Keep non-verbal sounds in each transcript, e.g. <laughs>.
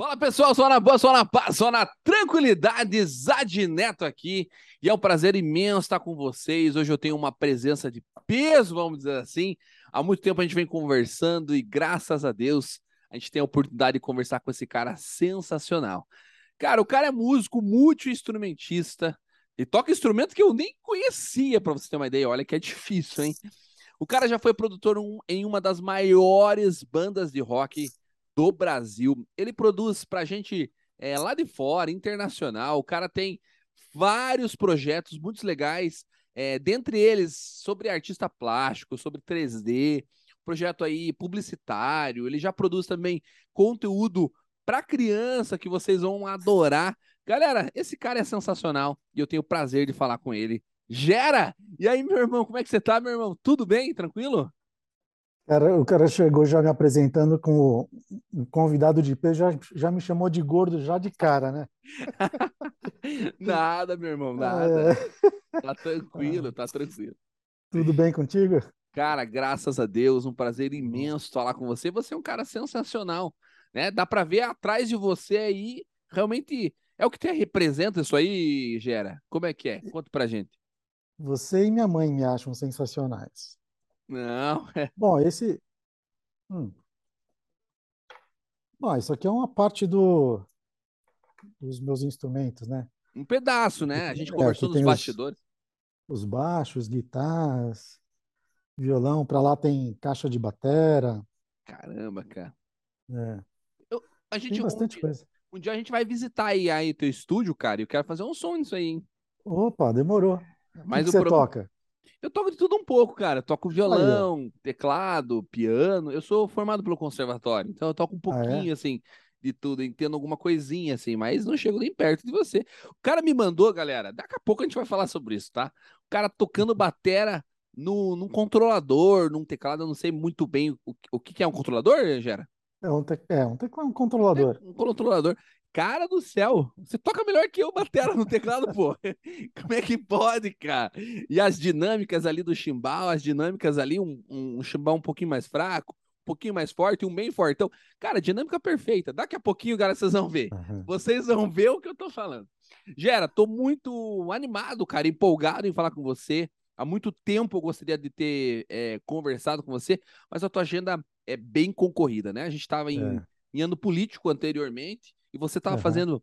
Fala pessoal, só na boa, só na paz, só na tranquilidade, Zad Neto aqui. E é um prazer imenso estar com vocês. Hoje eu tenho uma presença de peso, vamos dizer assim. Há muito tempo a gente vem conversando e graças a Deus a gente tem a oportunidade de conversar com esse cara sensacional. Cara, o cara é músico, multi-instrumentista. E toca instrumento que eu nem conhecia, para você ter uma ideia. Olha que é difícil, hein? O cara já foi produtor em uma das maiores bandas de rock do Brasil. Ele produz pra gente é, lá de fora, internacional. O cara tem vários projetos muito legais, é, dentre eles sobre artista plástico, sobre 3D, projeto aí publicitário. Ele já produz também conteúdo para criança que vocês vão adorar. Galera, esse cara é sensacional e eu tenho o prazer de falar com ele. Gera! E aí, meu irmão, como é que você tá, meu irmão? Tudo bem? Tranquilo? Cara, o cara chegou já me apresentando com o convidado de peso, já, já me chamou de gordo já de cara, né? <laughs> nada, meu irmão, nada. É... Tá tranquilo, tá tranquilo. Tudo bem contigo? Cara, graças a Deus, um prazer imenso falar com você. Você é um cara sensacional, né? Dá para ver atrás de você aí, realmente é o que te representa isso aí, Gera. Como é que é? Conta pra gente. Você e minha mãe me acham sensacionais. Não, <laughs> é. Bom, esse. Hum. Bom, isso aqui é uma parte do, dos meus instrumentos, né? Um pedaço, né? A gente é, conversou nos bastidores. Os, os baixos, guitarras, violão. Para lá tem caixa de batera. Caramba, cara. É. Eu, a gente, tem bastante um, coisa. Um dia a gente vai visitar aí, aí teu estúdio, cara, e eu quero fazer um som nisso aí, hein? Opa, demorou. Mas o que, você pro... toca? Eu toco de tudo um pouco, cara. Toco violão, teclado, piano. Eu sou formado pelo conservatório, então eu toco um pouquinho, ah, é? assim, de tudo. Entendo alguma coisinha, assim, mas não chego nem perto de você. O cara me mandou, galera, daqui a pouco a gente vai falar sobre isso, tá? O cara tocando batera no, num controlador, num teclado, eu não sei muito bem o, o que, que é um controlador, Gera? É um, te... é um teclado, um controlador. É um controlador. Cara do céu, você toca melhor que eu batera no teclado, pô. <laughs> Como é que pode, cara? E as dinâmicas ali do chimbal, as dinâmicas ali, um, um chimbal um pouquinho mais fraco, um pouquinho mais forte, um bem fortão. Cara, dinâmica perfeita. Daqui a pouquinho, galera, vocês vão ver. Uhum. Vocês vão ver o que eu tô falando. Gera, tô muito animado, cara, empolgado em falar com você. Há muito tempo eu gostaria de ter é, conversado com você, mas a tua agenda é bem concorrida, né? A gente estava em, é. em ano político anteriormente e você estava uhum. fazendo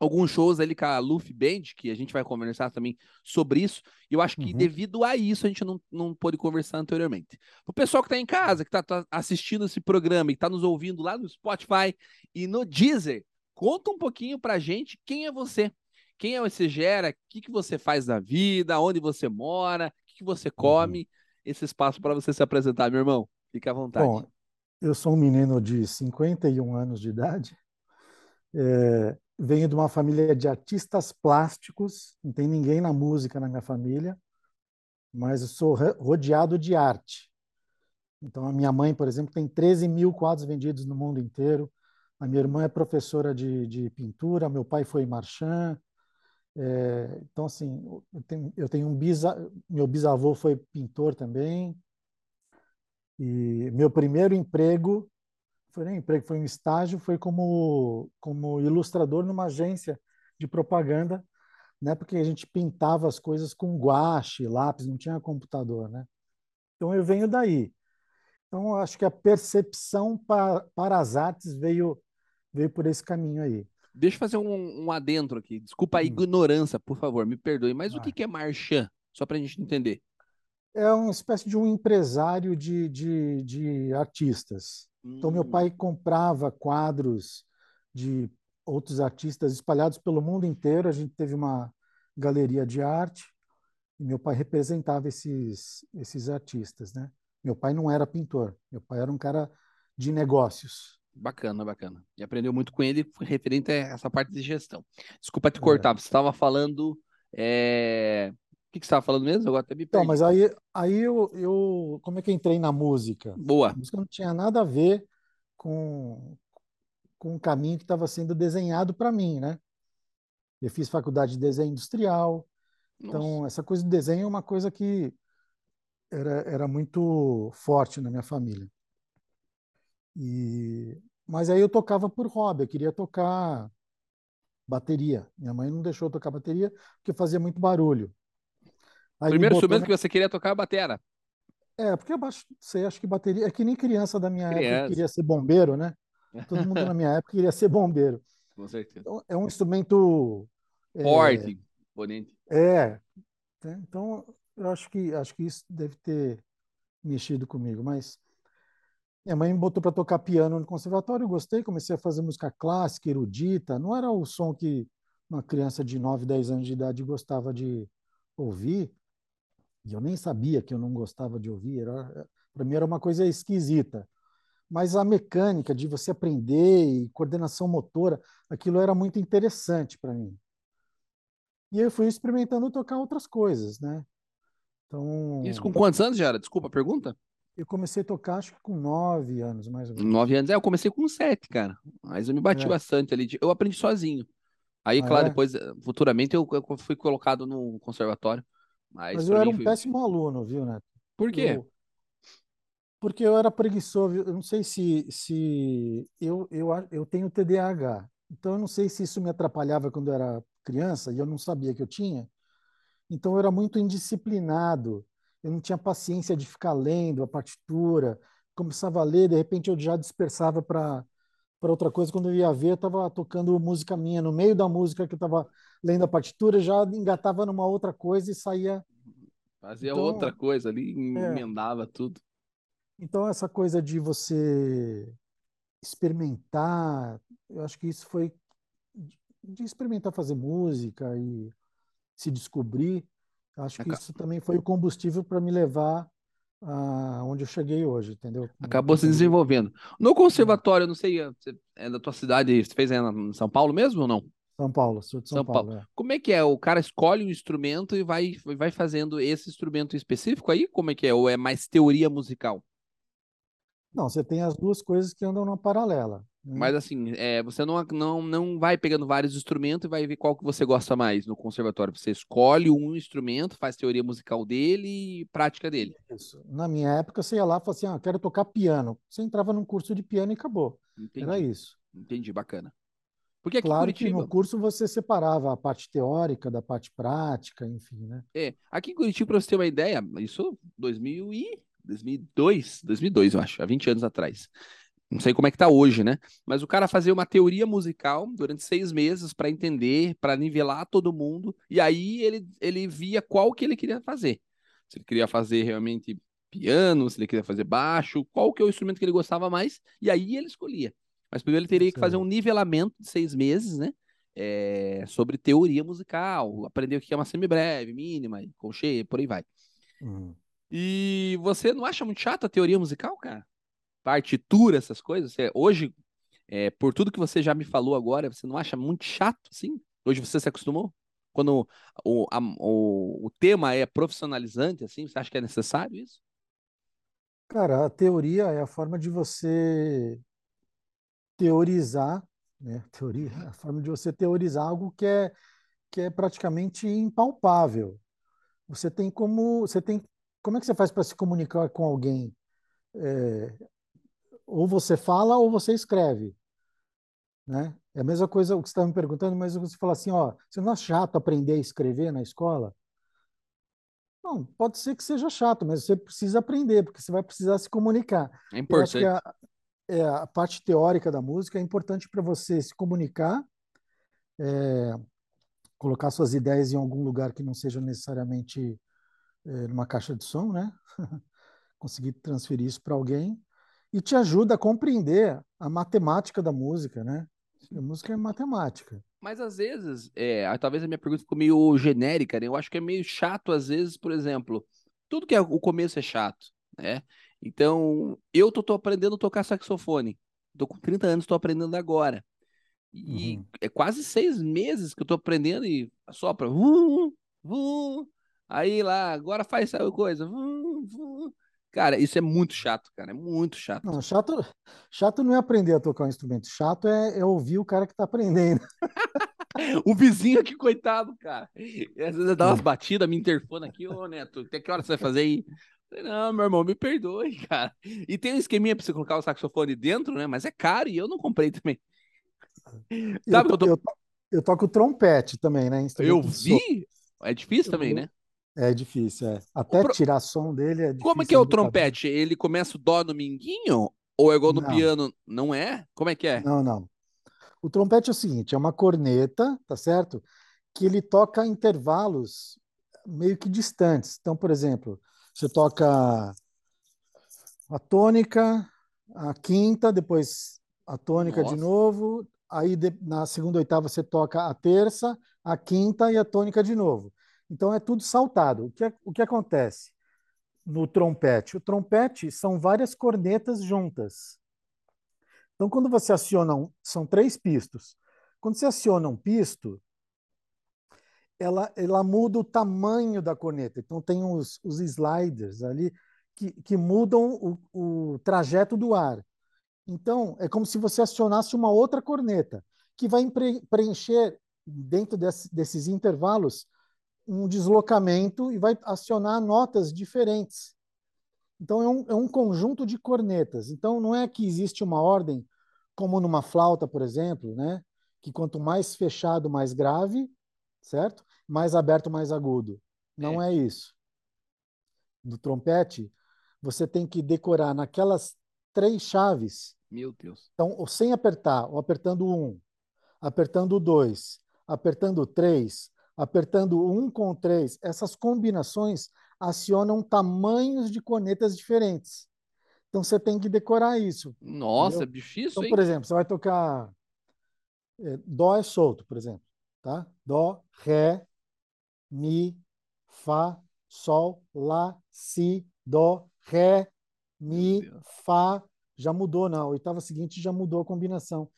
alguns shows ali com a Luffy Band, que a gente vai conversar também sobre isso. E eu acho que uhum. devido a isso a gente não, não pôde conversar anteriormente. O pessoal que está em casa, que está tá assistindo esse programa e está nos ouvindo lá no Spotify e no Deezer, conta um pouquinho pra gente quem é você. Quem é você gera? O que, que você faz na vida? Onde você mora? O que, que você uhum. come? Uhum. Esse espaço para você se apresentar, meu irmão. Fique à vontade. Bom, eu sou um menino de 51 anos de idade. É, venho de uma família de artistas plásticos, não tem ninguém na música na minha família, mas eu sou rodeado de arte. Então, a minha mãe, por exemplo, tem 13 mil quadros vendidos no mundo inteiro. A minha irmã é professora de, de pintura, meu pai foi marchand. É, então, assim, eu tenho, eu tenho um bisa, meu bisavô foi pintor também. E meu primeiro emprego foi nem emprego, foi um estágio, foi como, como ilustrador numa agência de propaganda, né? Porque a gente pintava as coisas com guache, lápis, não tinha computador, né? Então eu venho daí. Então acho que a percepção para, para as artes veio veio por esse caminho aí. Deixa eu fazer um, um adentro aqui. Desculpa a hum. ignorância, por favor, me perdoe. Mas ah. o que, que é marchand? Só para a gente entender. É uma espécie de um empresário de, de, de artistas. Então, meu pai hum. comprava quadros de outros artistas espalhados pelo mundo inteiro. A gente teve uma galeria de arte e meu pai representava esses, esses artistas, né? Meu pai não era pintor, meu pai era um cara de negócios. Bacana, bacana. E aprendeu muito com ele referente a essa parte de gestão. Desculpa te é. cortar, é. você estava falando é... O que, que você estava falando mesmo? Agora até me Então, mas aí, aí eu, eu. Como é que eu entrei na música? Boa. A música não tinha nada a ver com, com o caminho que estava sendo desenhado para mim, né? Eu fiz faculdade de desenho industrial. Então, Nossa. Então, essa coisa de desenho é uma coisa que era, era muito forte na minha família. E, mas aí eu tocava por hobby, eu queria tocar bateria. Minha mãe não deixou eu tocar bateria porque fazia muito barulho. Aí Primeiro instrumento na... que você queria tocar é a batera. É, porque eu sei, acho que bateria é que nem criança da minha criança. época queria ser bombeiro, né? Todo mundo na minha <laughs> época queria ser bombeiro. Com certeza. Então, é um instrumento é, forte, é, bonito. É. Então, eu acho que acho que isso deve ter mexido comigo, mas minha mãe me botou para tocar piano no conservatório, eu gostei, comecei a fazer música clássica, erudita. Não era o som que uma criança de 9, 10 anos de idade gostava de ouvir. E eu nem sabia que eu não gostava de ouvir. Para mim era uma coisa esquisita. Mas a mecânica de você aprender e coordenação motora, aquilo era muito interessante para mim. E eu fui experimentando tocar outras coisas, né? Então... Isso com quantos anos já era? Desculpa a pergunta. Eu comecei a tocar, acho que com nove anos, mais ou menos. Nove anos. É, eu comecei com sete, cara. Mas eu me bati é. bastante ali. Eu aprendi sozinho. Aí, ah, claro, é? depois, futuramente, eu, eu, fui colocado no conservatório. Mas, mas eu era um foi... péssimo aluno, viu, Neto? Por quê? Eu... Porque eu era preguiçoso. Eu não sei se, se eu, eu, eu tenho TDAH. Então, eu não sei se isso me atrapalhava quando eu era criança e eu não sabia que eu tinha. Então, eu era muito indisciplinado eu não tinha paciência de ficar lendo a partitura, começava a ler, de repente eu já dispersava para para outra coisa, quando eu ia ver, eu estava tocando música minha, no meio da música que eu estava lendo a partitura, já engatava numa outra coisa e saía. Fazia então, outra coisa ali, é. emendava é. tudo. Então, essa coisa de você experimentar, eu acho que isso foi de experimentar fazer música e se descobrir, Acho que isso também foi o combustível para me levar a onde eu cheguei hoje, entendeu? Acabou se desenvolvendo. No conservatório, não sei, é da tua cidade, você fez em São Paulo mesmo ou não? São Paulo, sou de São, São Paulo. Paulo. É. Como é que é? O cara escolhe um instrumento e vai, vai fazendo esse instrumento específico aí? Como é que é? Ou é mais teoria musical? Não, você tem as duas coisas que andam na paralela. Né? Mas assim, é, você não, não, não vai pegando vários instrumentos e vai ver qual que você gosta mais no conservatório. Você escolhe um instrumento, faz teoria musical dele e prática dele. Isso. Na minha época, você ia lá e falava assim: ah, quero tocar piano. Você entrava num curso de piano e acabou. Entendi. Era isso. Entendi, bacana. Porque aqui claro Curitiba... que no curso você separava a parte teórica da parte prática, enfim, né? É, aqui em Curitiba, para você ter uma ideia, isso 2000 e 2002, 2002 eu acho, há 20 anos atrás. Não sei como é que tá hoje, né? Mas o cara fazia uma teoria musical durante seis meses para entender, para nivelar todo mundo, e aí ele, ele via qual que ele queria fazer. Se ele queria fazer realmente piano, se ele queria fazer baixo, qual que é o instrumento que ele gostava mais, e aí ele escolhia. Mas primeiro ele teria que fazer um nivelamento de seis meses, né? É, sobre teoria musical, aprender o que é uma semibreve, mínima, conchê, por aí vai. Uhum. E você não acha muito chato a teoria musical, cara? partitura, essas coisas? Você, hoje, é, por tudo que você já me falou agora, você não acha muito chato, assim? Hoje você se acostumou? Quando o, a, o, o tema é profissionalizante, assim, você acha que é necessário isso? Cara, a teoria é a forma de você teorizar, né? Teoria, é <laughs> a forma de você teorizar algo que é, que é praticamente impalpável. Você tem como, você tem, como é que você faz para se comunicar com alguém? É, ou você fala ou você escreve. Né? É a mesma coisa o que você estava me perguntando, mas você fala assim, ó, você não é chato aprender a escrever na escola? Não, pode ser que seja chato, mas você precisa aprender, porque você vai precisar se comunicar. É importante. A, é, a, parte teórica da música é importante para você se comunicar, é, colocar suas ideias em algum lugar que não seja necessariamente é, numa caixa de som, né? <laughs> Conseguir transferir isso para alguém e te ajuda a compreender a matemática da música, né? A música é matemática. Mas às vezes, é, talvez a minha pergunta ficou meio genérica, né? Eu acho que é meio chato, às vezes, por exemplo, tudo que é o começo é chato, né? Então, eu tô, tô aprendendo a tocar saxofone. Tô com 30 anos, tô aprendendo agora. E uhum. é quase seis meses que eu tô aprendendo e sopra. Vum, vum, aí lá, agora faz essa coisa. Vum, vum. Cara, isso é muito chato, cara. É muito chato. Não, chato, chato não é aprender a tocar um instrumento. Chato é, é ouvir o cara que tá aprendendo. <laughs> o vizinho aqui, coitado, cara. Às vezes dá umas batidas, me interfona aqui, ô Neto, até que hora você vai fazer aí? Não, meu irmão, me perdoe, <laughs> cara. E tem um esqueminha pra você colocar o saxofone dentro, né? Mas é caro e eu não comprei também. Sabe eu, to, eu, tô... eu, toco trompete também, né? Eu vi? É difícil também, né? É difícil, é. Até pro... tirar som dele é difícil. Como é que é o trompete? Ele começa o dó no minguinho? Ou é igual no não. piano? Não é? Como é que é? Não, não. O trompete é o seguinte, é uma corneta, tá certo? Que ele toca intervalos meio que distantes. Então, por exemplo, você toca a tônica, a quinta, depois a tônica Nossa. de novo, aí de, na segunda oitava você toca a terça, a quinta e a tônica de novo. Então é tudo saltado. O que, o que acontece no trompete? O trompete são várias cornetas juntas. Então, quando você aciona um, são três pistos. Quando você aciona um pisto, ela, ela muda o tamanho da corneta. Então, tem os, os sliders ali que, que mudam o, o trajeto do ar. Então, é como se você acionasse uma outra corneta, que vai preencher, dentro desse, desses intervalos, um deslocamento e vai acionar notas diferentes. Então, é um, é um conjunto de cornetas. Então, não é que existe uma ordem, como numa flauta, por exemplo, né? que quanto mais fechado, mais grave, certo? Mais aberto, mais agudo. Não é, é isso. No trompete, você tem que decorar naquelas três chaves. Meu Deus. Então, sem apertar, ou apertando um, apertando dois, apertando três, apertando um com três, essas combinações acionam tamanhos de cornetas diferentes. Então você tem que decorar isso. Nossa, entendeu? difícil, então, hein? por exemplo, você vai tocar é, Dó é solto, por exemplo tá? Dó, Ré, Mi, Fá, Sol, Lá, Si, Dó, Ré, Mi, Fá. Já mudou, na oitava seguinte já mudou a combinação.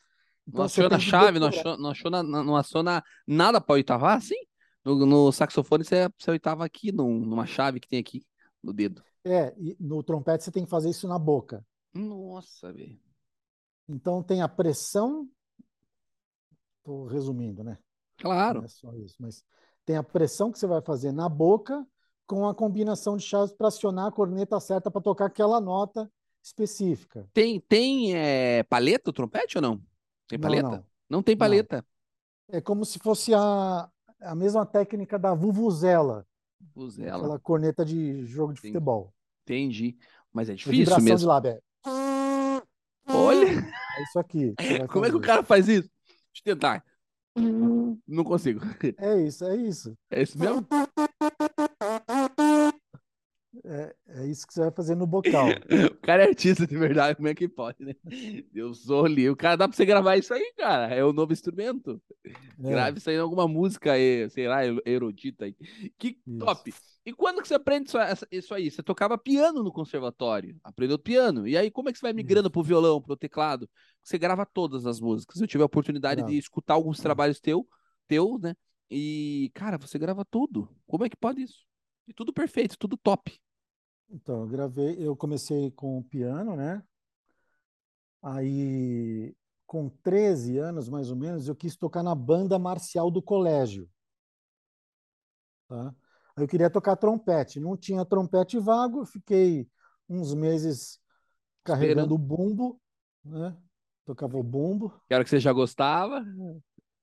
Então, não achou na chave, não achou, não achou, na, não achou na, nada para oitavar assim? No, no, saxofone você, você oitava aqui, num, numa chave que tem aqui no dedo. É, e no trompete você tem que fazer isso na boca. Nossa, velho. Então tem a pressão. Estou resumindo, né? Claro. Não é só isso, mas tem a pressão que você vai fazer na boca com a combinação de chaves para acionar a corneta certa para tocar aquela nota específica. Tem tem é, paleta o trompete ou não? Tem paleta? Não, não. não tem paleta. Não. É como se fosse a, a mesma técnica da vuvuzela. Vuvuzela. Aquela corneta de jogo de Entendi. futebol. Entendi. Mas é difícil mesmo. de lábio. É... Olha! É isso aqui. <laughs> Como é que o cara faz isso? Deixa eu tentar. Não consigo. É isso, é isso. É isso mesmo? É, é isso que você vai fazer no bocal. <laughs> o cara é artista de verdade, como é que pode, né? Deus sou ali. O cara dá pra você gravar isso aí, cara. É o novo instrumento. É. Grave isso aí em alguma música, sei lá, erudita aí. Que isso. top! E quando que você aprende isso, isso, aí? Você tocava piano no conservatório, aprendeu piano. E aí, como é que você vai migrando pro violão, pro teclado? Você grava todas as músicas. Eu tive a oportunidade Não. de escutar alguns trabalhos teu, teu, né? E, cara, você grava tudo. Como é que pode isso? E tudo perfeito, tudo top. Então, eu gravei, eu comecei com o piano, né? Aí, com 13 anos, mais ou menos, eu quis tocar na banda marcial do colégio. Tá? Eu queria tocar trompete, não tinha trompete vago, fiquei uns meses carregando o bumbo, né? Tocava o bumbo. Que era que você já gostava?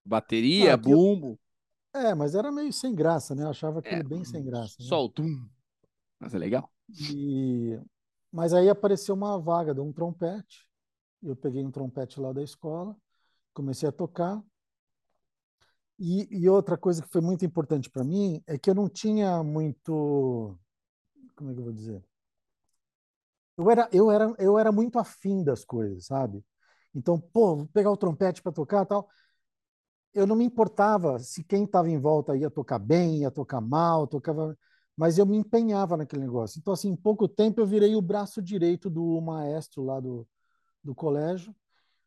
Bateria, ah, bumbo. É, mas era meio sem graça, né? Eu achava aquilo é, bem sem graça. Né? Só o tum. Mas é legal. E... Mas aí apareceu uma vaga de um trompete. Eu peguei um trompete lá da escola, comecei a tocar. E, e outra coisa que foi muito importante para mim é que eu não tinha muito. Como é que eu vou dizer? Eu era, eu era, eu era muito afim das coisas, sabe? Então, pô, vou pegar o trompete para tocar tal. Eu não me importava se quem estava em volta ia tocar bem, ia tocar mal, tocava, mas eu me empenhava naquele negócio. Então, assim, em pouco tempo eu virei o braço direito do maestro lá do, do colégio.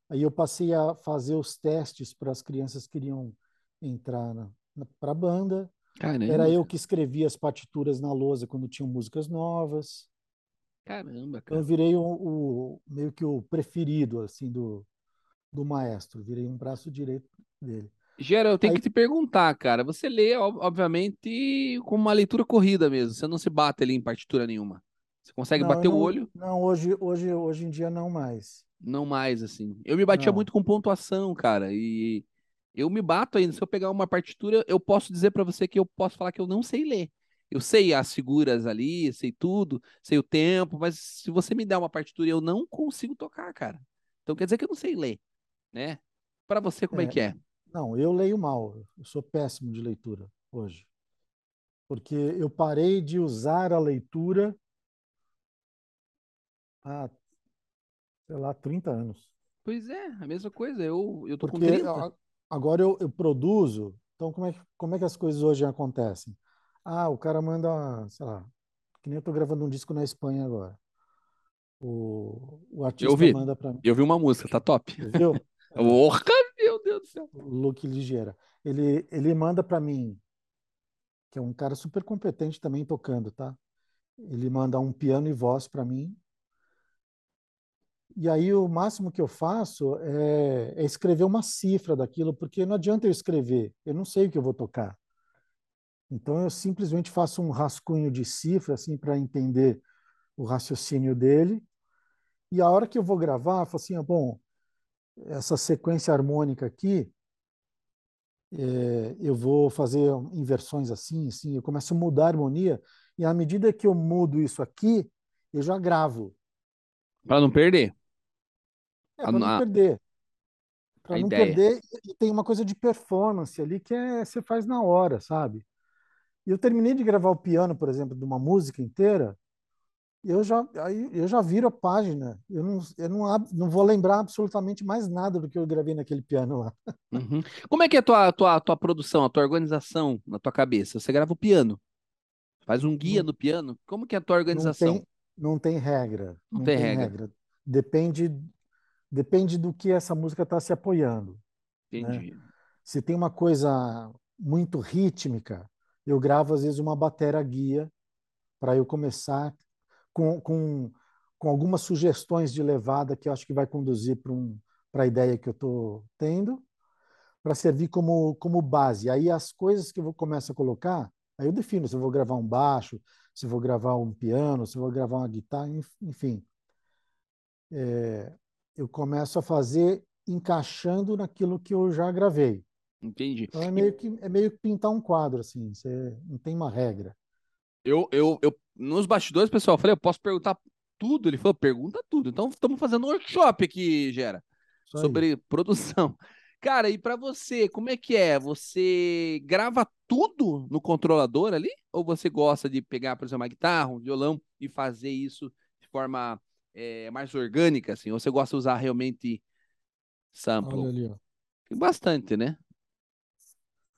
Aí eu passei a fazer os testes para as crianças que queriam entrar para a banda. Caramba. Era eu que escrevia as partituras na lousa quando tinham músicas novas. Caramba, cara. Então eu virei o, o, meio que o preferido assim do, do maestro, virei um braço direito dele. Gera, eu tenho Aí... que te perguntar, cara. Você lê, obviamente, com uma leitura corrida mesmo. Você não se bate ali em partitura nenhuma. Você consegue Não, bater eu o não, olho? não, hoje, hoje, hoje em dia não mais. Não mais, assim. Eu me batia Não. muito com pontuação, cara, e eu me bato ainda. Se eu pegar uma partitura, eu posso dizer pra você que eu posso falar que eu não sei ler. Eu sei as figuras ali, sei tudo, sei o tempo, mas se você me der uma partitura, eu não consigo tocar, cara. Então quer dizer que eu não sei ler, né? Pra você, como é É, que é? Não, eu leio mal. Eu sou péssimo de leitura hoje. Porque eu parei de usar a leitura há, sei lá, 30 anos. Pois é, a mesma coisa. Eu, eu tô com Porque 30. a- agora eu, eu produzo, então como é, que, como é que as coisas hoje acontecem? Ah, o cara manda, sei lá, que nem eu estou gravando um disco na Espanha agora. O, o Eu artista vi. manda para mim, Eu vi uma música, tá top. viu? É, <laughs> Luke Ligeira. Ele, ele manda para mim, que é um cara super competente também tocando, tá? Ele manda um piano e voz para mim. E aí o máximo que eu faço é, é escrever uma cifra daquilo, porque não adianta eu escrever, eu não sei o que eu vou tocar. Então eu simplesmente faço um rascunho de cifra assim para entender o raciocínio dele. E a hora que eu vou gravar, eu falo assim, ah, bom, essa sequência harmônica aqui, é, eu vou fazer inversões assim, assim, eu começo a mudar a harmonia, e à medida que eu mudo isso aqui, eu já gravo. Pra não perder É, para não a- perder. Para não ideia. perder, e tem uma coisa de performance ali que é, você faz na hora, sabe? E eu terminei de gravar o piano, por exemplo, de uma música inteira, eu já, aí eu já viro a página. Eu não, eu não, não vou lembrar absolutamente mais nada do que eu gravei naquele piano lá. Uhum. Como é que é a tua, tua, tua produção, a tua organização na tua cabeça? Você grava o piano, faz um guia Não, no piano. Como que é a tua não organização? tem, não tem regra, Não não tem tem regra. regra. Depende, depende do que essa música está se apoiando, né? Entendi. Se tem uma coisa muito rítmica, eu gravo às vezes uma batera guia para eu começar com, com, com algumas sugestões de levada que eu acho que vai conduzir para um, a ideia que eu estou tendo, para servir como, como base. Aí as coisas que eu vou começar a colocar, aí eu defino se eu vou gravar um baixo, se eu vou gravar um piano, se eu vou gravar uma guitarra, enf- enfim. É, eu começo a fazer encaixando naquilo que eu já gravei. Entendi. Então é meio que é meio que pintar um quadro assim, você não tem uma regra. Eu, eu, eu, nos bastidores, pessoal, eu falei, eu posso perguntar tudo? Ele falou, pergunta tudo. Então, estamos fazendo um workshop aqui, Gera, Isso aí. sobre produção. Cara, e pra você, como é que é? Você grava tudo no controlador ali? Ou você gosta de pegar, por exemplo, uma guitarra, um violão e fazer isso de forma eh, mais orgânica, assim? Ou você gosta de usar realmente sample? Olha ali, ó. Tem bastante, né?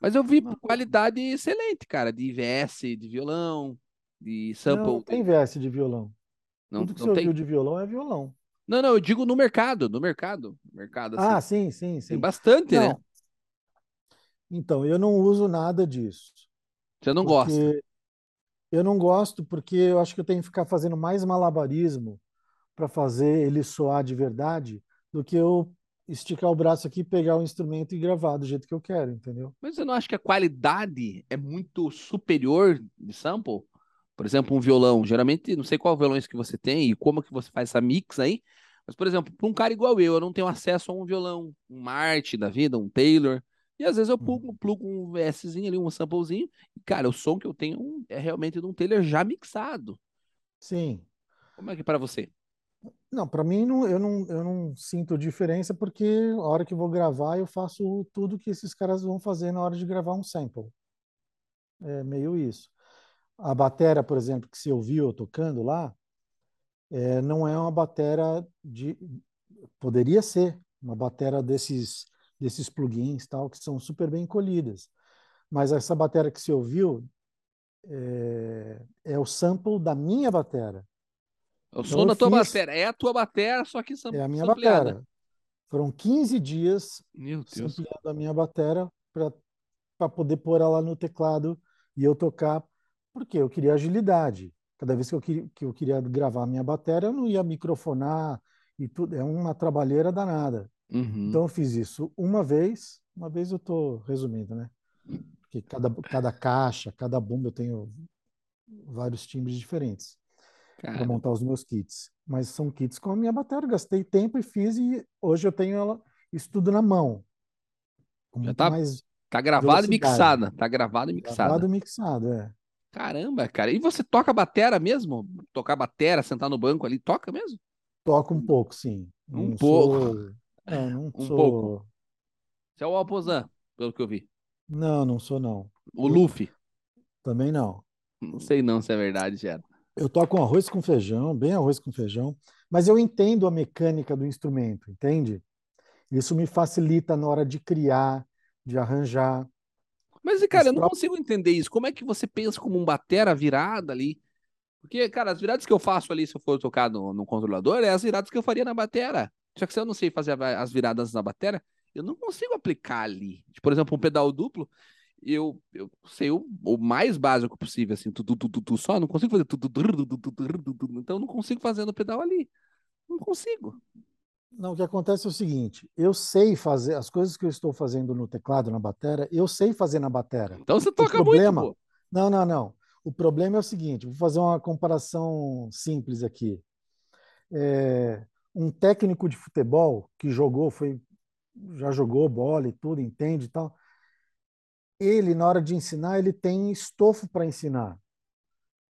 Mas eu vi Não, qualidade excelente, cara, de IVS, de violão, de sample. não tem de- VS de violão. Não, Tudo que não você tem? ouviu de violão é violão. Não, não, eu digo no mercado, no mercado. Mercado, assim. Ah, sim, sim, Tem sim. bastante, né? Não, então, eu não uso nada disso, Você não gosta. eu não gosto, porque eu acho que eu tenho que ficar fazendo mais malabarismo para fazer ele soar de verdade do que eu esticar o braço aqui, pegar o instrumento e gravar do jeito que eu quero, entendeu? Mas você não acha que a qualidade é muito superior de sample? Por exemplo, um violão. Geralmente, não sei qual violões que você tem e como que você faz essa mix aí. Mas, por exemplo, para um cara igual eu, eu não tenho acesso a um violão, um Martin da vida, um Taylor. E às vezes eu plugo, Uhum. plugo um VSzinho ali, um samplezinho. E, cara, o som que eu tenho é realmente de um Taylor já mixado. Sim. Como é que é para você? Não, para mim não, eu não, eu não sinto diferença porque a hora que vou gravar eu faço tudo que esses caras vão fazer na hora de gravar um sample. É meio isso. A batera, por exemplo, que você ouviu tocando lá, é, não é uma batera de. Poderia ser uma batera desses, desses plugins tal, que são super bem colhidas. Mas essa batera que você ouviu é, é o sample da minha batera. O Então som eu da tua fiz, bateria. É a tua bateria, só que sam- é a minha batera. Foram 15 dias sampleando a minha batera para poder pôr ela no teclado e eu tocar, porque eu queria agilidade. Cada vez que eu, queria, que eu queria gravar a minha batera, eu não ia microfonar e tudo. É uma trabalheira danada. Uhum. Então eu fiz isso uma vez, uma vez eu estou resumindo, né? Porque cada, cada caixa, cada bomba eu tenho vários timbres diferentes. Para montar os meus kits. Mas são kits com a minha bateria. Gastei tempo e fiz e hoje eu tenho ela, isso tudo na mão. Já tá, tá gravado e mixada. Tá gravado e mixada. Gravado e mixado, é. Caramba, cara. E você toca batera mesmo? Tocar batera, sentar no banco ali, toca mesmo? Toca um pouco, sim. Um não pouco. Sou... É, não <laughs> um sou... pouco. Você é o Alpozan, pelo que eu vi. Não, não sou não. O Luffy? Também não. Não sei não se é verdade, Gera. Eu toco arroz com feijão, bem arroz com feijão, mas eu entendo a mecânica do instrumento, entende? Isso me facilita na hora de criar, de arranjar. Mas, cara, eu não consigo entender isso. Como é que você pensa como um batera virada ali? Porque, cara, as viradas que eu faço ali, se eu for tocar no, no controlador, é as viradas que eu faria na batera. Só que se eu não sei fazer as viradas na batera, eu não consigo aplicar ali. Por exemplo, um pedal duplo, eu, eu sei o, o mais básico possível, assim, tu, tu, tu, tu, tu só, não consigo fazer tu, tu, tu, então eu não consigo fazer no pedal ali. Não consigo. Não, o que acontece é o seguinte, eu sei fazer as coisas que eu estou fazendo no teclado, na batera, eu sei fazer na batera. Então você toca o problema, muito, pô. Não, não, não. O problema é o seguinte, vou fazer uma comparação simples aqui. É, um técnico de futebol que jogou, foi já jogou bola e tudo, entende e tal. Ele, na hora de ensinar, ele tem estofo para ensinar.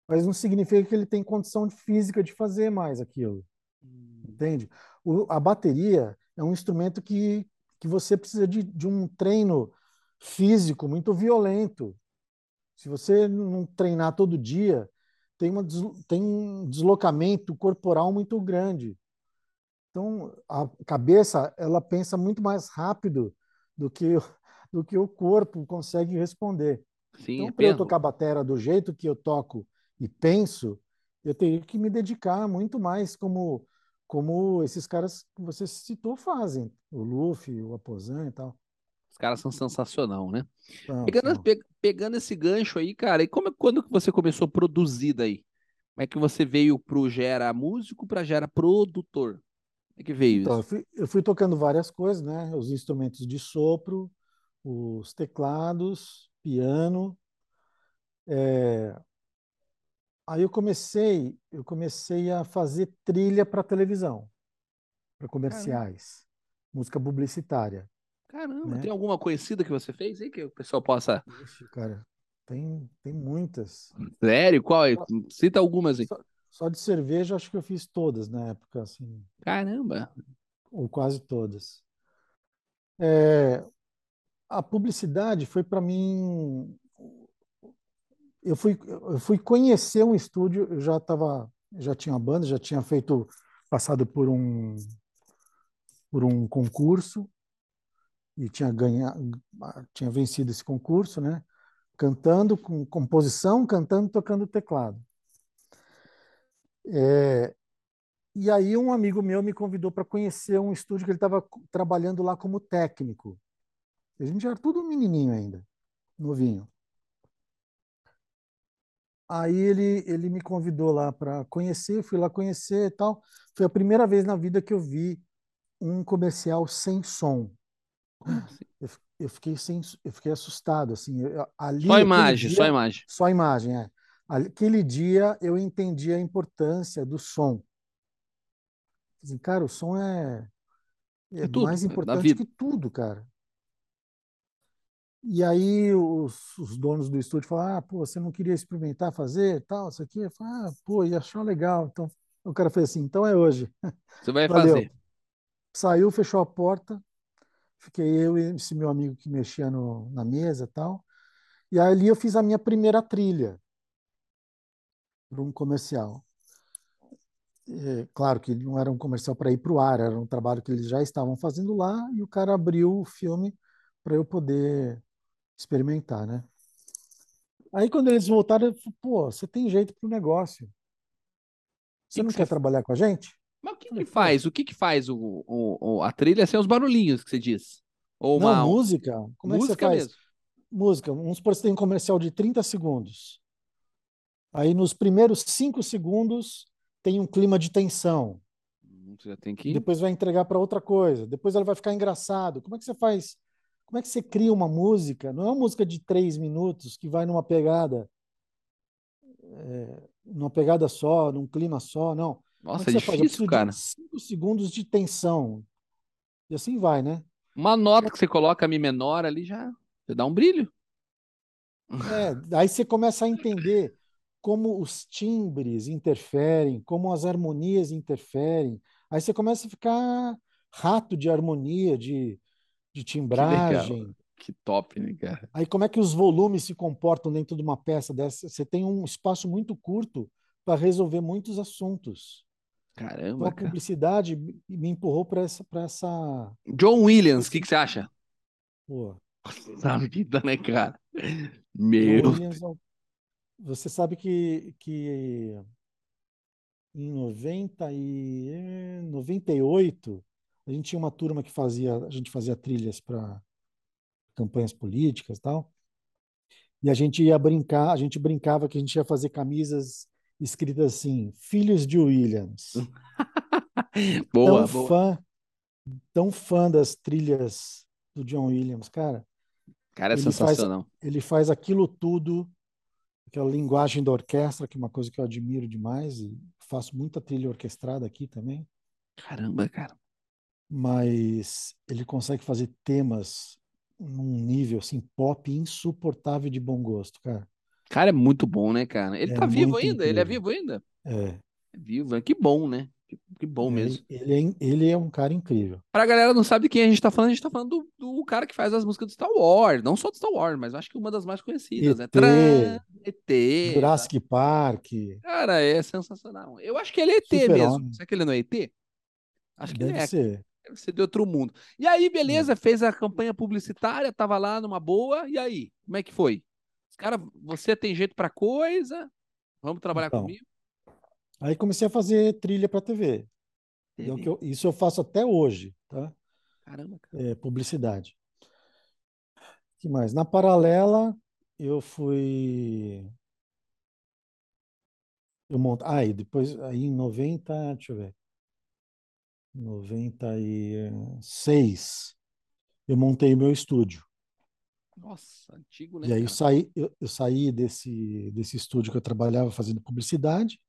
Mas não significa que ele tem condição física de fazer mais aquilo. Hum. Entende? O, a bateria é um instrumento que, que você precisa de, de um treino físico muito violento. Se você não treinar todo dia, tem, uma, tem um deslocamento corporal muito grande. Então, a cabeça, ela pensa muito mais rápido do que, do que o corpo consegue responder. Sim, então, para eu tocar batera do jeito que eu toco e penso, eu teria que me dedicar muito mais como como esses caras que você citou fazem, o Luffy, o Aposan e tal. Os caras são sensacional, né? pegando, Pe, pegando esse gancho aí, cara, e como, quando que você começou a produzir daí? Como é que você veio pro Gera músico para Gera produtor? é que veio então, isso? Eu fui, eu fui tocando várias coisas, né? Os instrumentos de sopro, os teclados, piano. É... Aí eu comecei, eu comecei a fazer trilha para televisão, para comerciais, Caramba. música publicitária. Caramba, né? tem alguma conhecida que você fez aí que o pessoal possa? Ixi, cara, tem, tem muitas. Sério? Qual? Cita algumas aí. Só, só de cerveja, acho que eu fiz todas na época, assim. Caramba! Ou quase todas. É, a publicidade foi para mim. Eu fui, eu fui conhecer um estúdio, eu já estava, já tinha uma banda, já tinha feito, passado por um, por um concurso e tinha ganhado, tinha vencido esse concurso, né? Cantando com composição, cantando, tocando teclado. É, e aí um amigo meu me convidou para conhecer um estúdio que ele estava trabalhando lá como técnico. A gente era tudo menininho ainda, novinho. Aí ele, ele me convidou lá para conhecer, fui lá conhecer e tal. Foi a primeira vez na vida que eu vi um comercial sem som. Eu, eu fiquei sem, eu fiquei assustado assim. Eu, ali, só imagem, dia, só imagem. Só imagem, é. Aquele dia eu entendi a importância do som. Assim, cara, o som é, é tudo, mais importante que tudo, cara. E aí os, os, donos do estúdio falaram, ah, pô, você não queria experimentar fazer tal, isso aqui? Eu falei, ah, pô, ia achar legal. Então o cara fez assim, então é hoje. Você vai <laughs> Valeu. fazer. Saiu, fechou a porta, fiquei eu e esse meu amigo que mexia no, na mesa tal. E ali eu fiz a minha primeira trilha para um comercial. É, claro que não era um comercial para ir para o ar, era um trabalho que eles já estavam fazendo lá e o cara abriu o filme para eu poder experimentar, né? Aí quando eles voltaram, eu falei, pô, você tem jeito para o negócio. Você que não que quer você... trabalhar com a gente? Mas o que, que faz? O que, que faz o, o, a trilha sem os barulhinhos que você diz? Ou uma... Não, música. Como música é que você faz? Mesmo. Música. Vamos supor que você tem um comercial de 30 segundos. Aí nos primeiros cinco segundos tem um clima de tensão. Você já tem que... Depois vai entregar para outra coisa. Depois ela vai ficar engraçado. Como é que você faz? Como é que você cria uma música? Não é uma música de três minutos que vai numa pegada é, numa pegada só, num clima só, não. Nossa, é difícil, cara. cinco segundos de tensão. E assim vai, né? Uma nota que você coloca Mi menor ali já dá um brilho. É, aí você começa a entender como os timbres interferem, como as harmonias interferem. Aí você começa a ficar rato de harmonia, de, de timbragem. Que, que top, né, cara? Aí como é que os volumes se comportam dentro de uma peça dessa? Você tem um espaço muito curto para resolver muitos assuntos. Caramba, então, a publicidade cara. me empurrou para essa, essa. John Williams, o que, que você acha? Pô. Sabe que tá, né, cara? Meu. Williams, você sabe que, que em 90 e 98 a gente tinha uma turma que fazia, a gente fazia trilhas para campanhas políticas, tal. E a gente ia brincar, a gente brincava que a gente ia fazer camisas escritas assim, Filhos de Williams. <laughs> boa, tão boa. fã, tão fã das trilhas do John Williams, cara. Cara, é ele sensacional. Faz, ele faz aquilo tudo, aquela linguagem da orquestra, que é uma coisa que eu admiro demais e faço muita trilha orquestrada aqui também. Caramba, cara. Mas ele consegue fazer temas num nível assim pop insuportável de bom gosto, cara. Cara, é muito bom, né, cara? Ele é tá vivo ainda? Incrível. Ele é vivo ainda? É. é vivo, que bom, né? Que, que bom ele, mesmo. Ele é, ele é um cara incrível. Pra galera não sabe quem a gente tá falando, a gente tá falando do, do cara que faz as músicas do Star Wars. Não só do Star Wars, mas acho que uma das mais conhecidas, ET, né? ET. Jurassic tá? Park. Cara, é sensacional. Eu acho que ele é ET Super mesmo. Homem. Será que ele não é ET? Acho que Deve ele é. ser. Deve ser de outro mundo. E aí, beleza, hum. fez a campanha publicitária, tava lá numa boa, e aí? Como é que foi? Cara, você tem jeito para coisa? Vamos trabalhar então, comigo? Aí comecei a fazer trilha para TV. É eu, isso eu faço até hoje, tá? Caramba, cara. É, publicidade. que mais? Na paralela, eu fui. Eu monto. Ah, e depois, aí em 90, deixa eu ver. 96, eu montei o meu estúdio. Nossa, antigo, né? E aí eu saí, eu, eu, saí desse, desse estúdio que eu trabalhava fazendo publicidade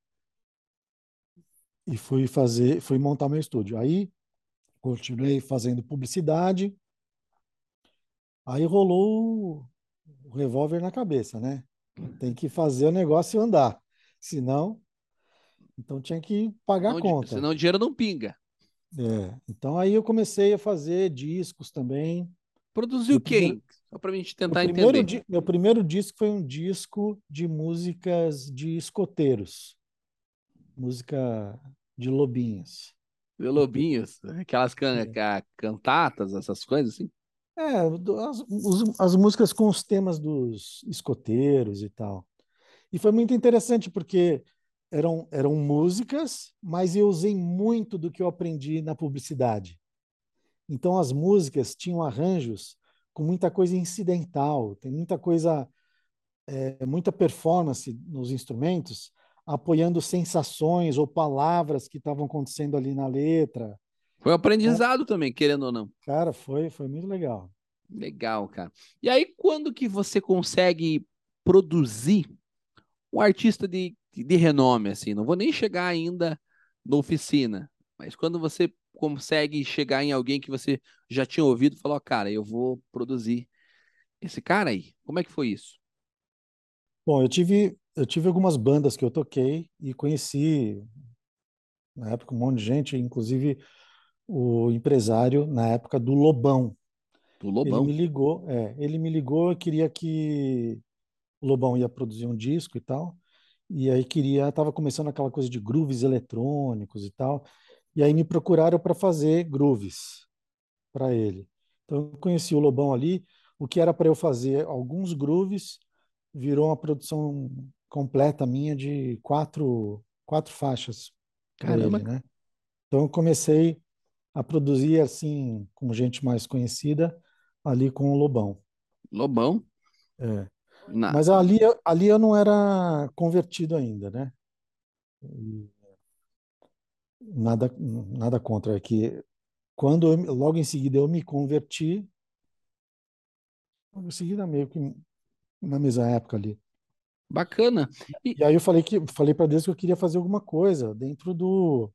e fui fazer, fui montar meu estúdio. Aí continuei fazendo publicidade. Aí rolou o revólver na cabeça, né? Tem que fazer o negócio andar. Senão, então tinha que pagar a conta. Senão o dinheiro não pinga. É, então aí eu comecei a fazer discos também. Produziu quem? Só para a gente tentar meu entender. meu primeiro disco foi um disco de músicas de escoteiros. Música de lobinhos. De lobinhos? Aquelas can é. cantatas, essas coisas assim? É, as, as músicas com os temas dos escoteiros e tal. E foi muito interessante porque eram, eram músicas, mas eu usei muito do que eu aprendi na publicidade. Então as músicas tinham arranjos com muita coisa incidental, tem muita coisa, é, muita performance nos instrumentos, apoiando sensações ou palavras que estavam acontecendo ali na letra. Foi um aprendizado também, querendo ou não. Cara, foi, foi muito legal. Legal, cara. E aí, quando que você consegue produzir um artista de, de renome, assim? Não vou nem chegar ainda na oficina, mas quando você consegue chegar em alguém que você já tinha ouvido falou, cara, eu vou produzir esse cara aí. Como é que foi isso? Bom, eu tive, eu tive algumas bandas que eu toquei e conheci na época um monte de gente, inclusive o empresário na época do Lobão. Do Lobão. Ele me ligou, é, ele me ligou, eu queria que o Lobão ia produzir um disco e tal. E aí queria, estava começando aquela coisa de grooves eletrônicos e tal. E aí me procuraram para fazer grooves para ele. Então eu conheci o Lobão ali. O que era para eu fazer alguns grooves virou uma produção completa minha de quatro, quatro faixas para ele, né? Então eu comecei a produzir assim com gente mais conhecida ali com o Lobão. Lobão? É. Mas ali, ali eu não era convertido ainda, né? E nada, nada contra, é que quando eu, logo em seguida eu me converti, logo em seguida meio que na mesma época ali, Bacana. E, E aí eu falei que falei para Deus que eu queria fazer alguma coisa dentro do,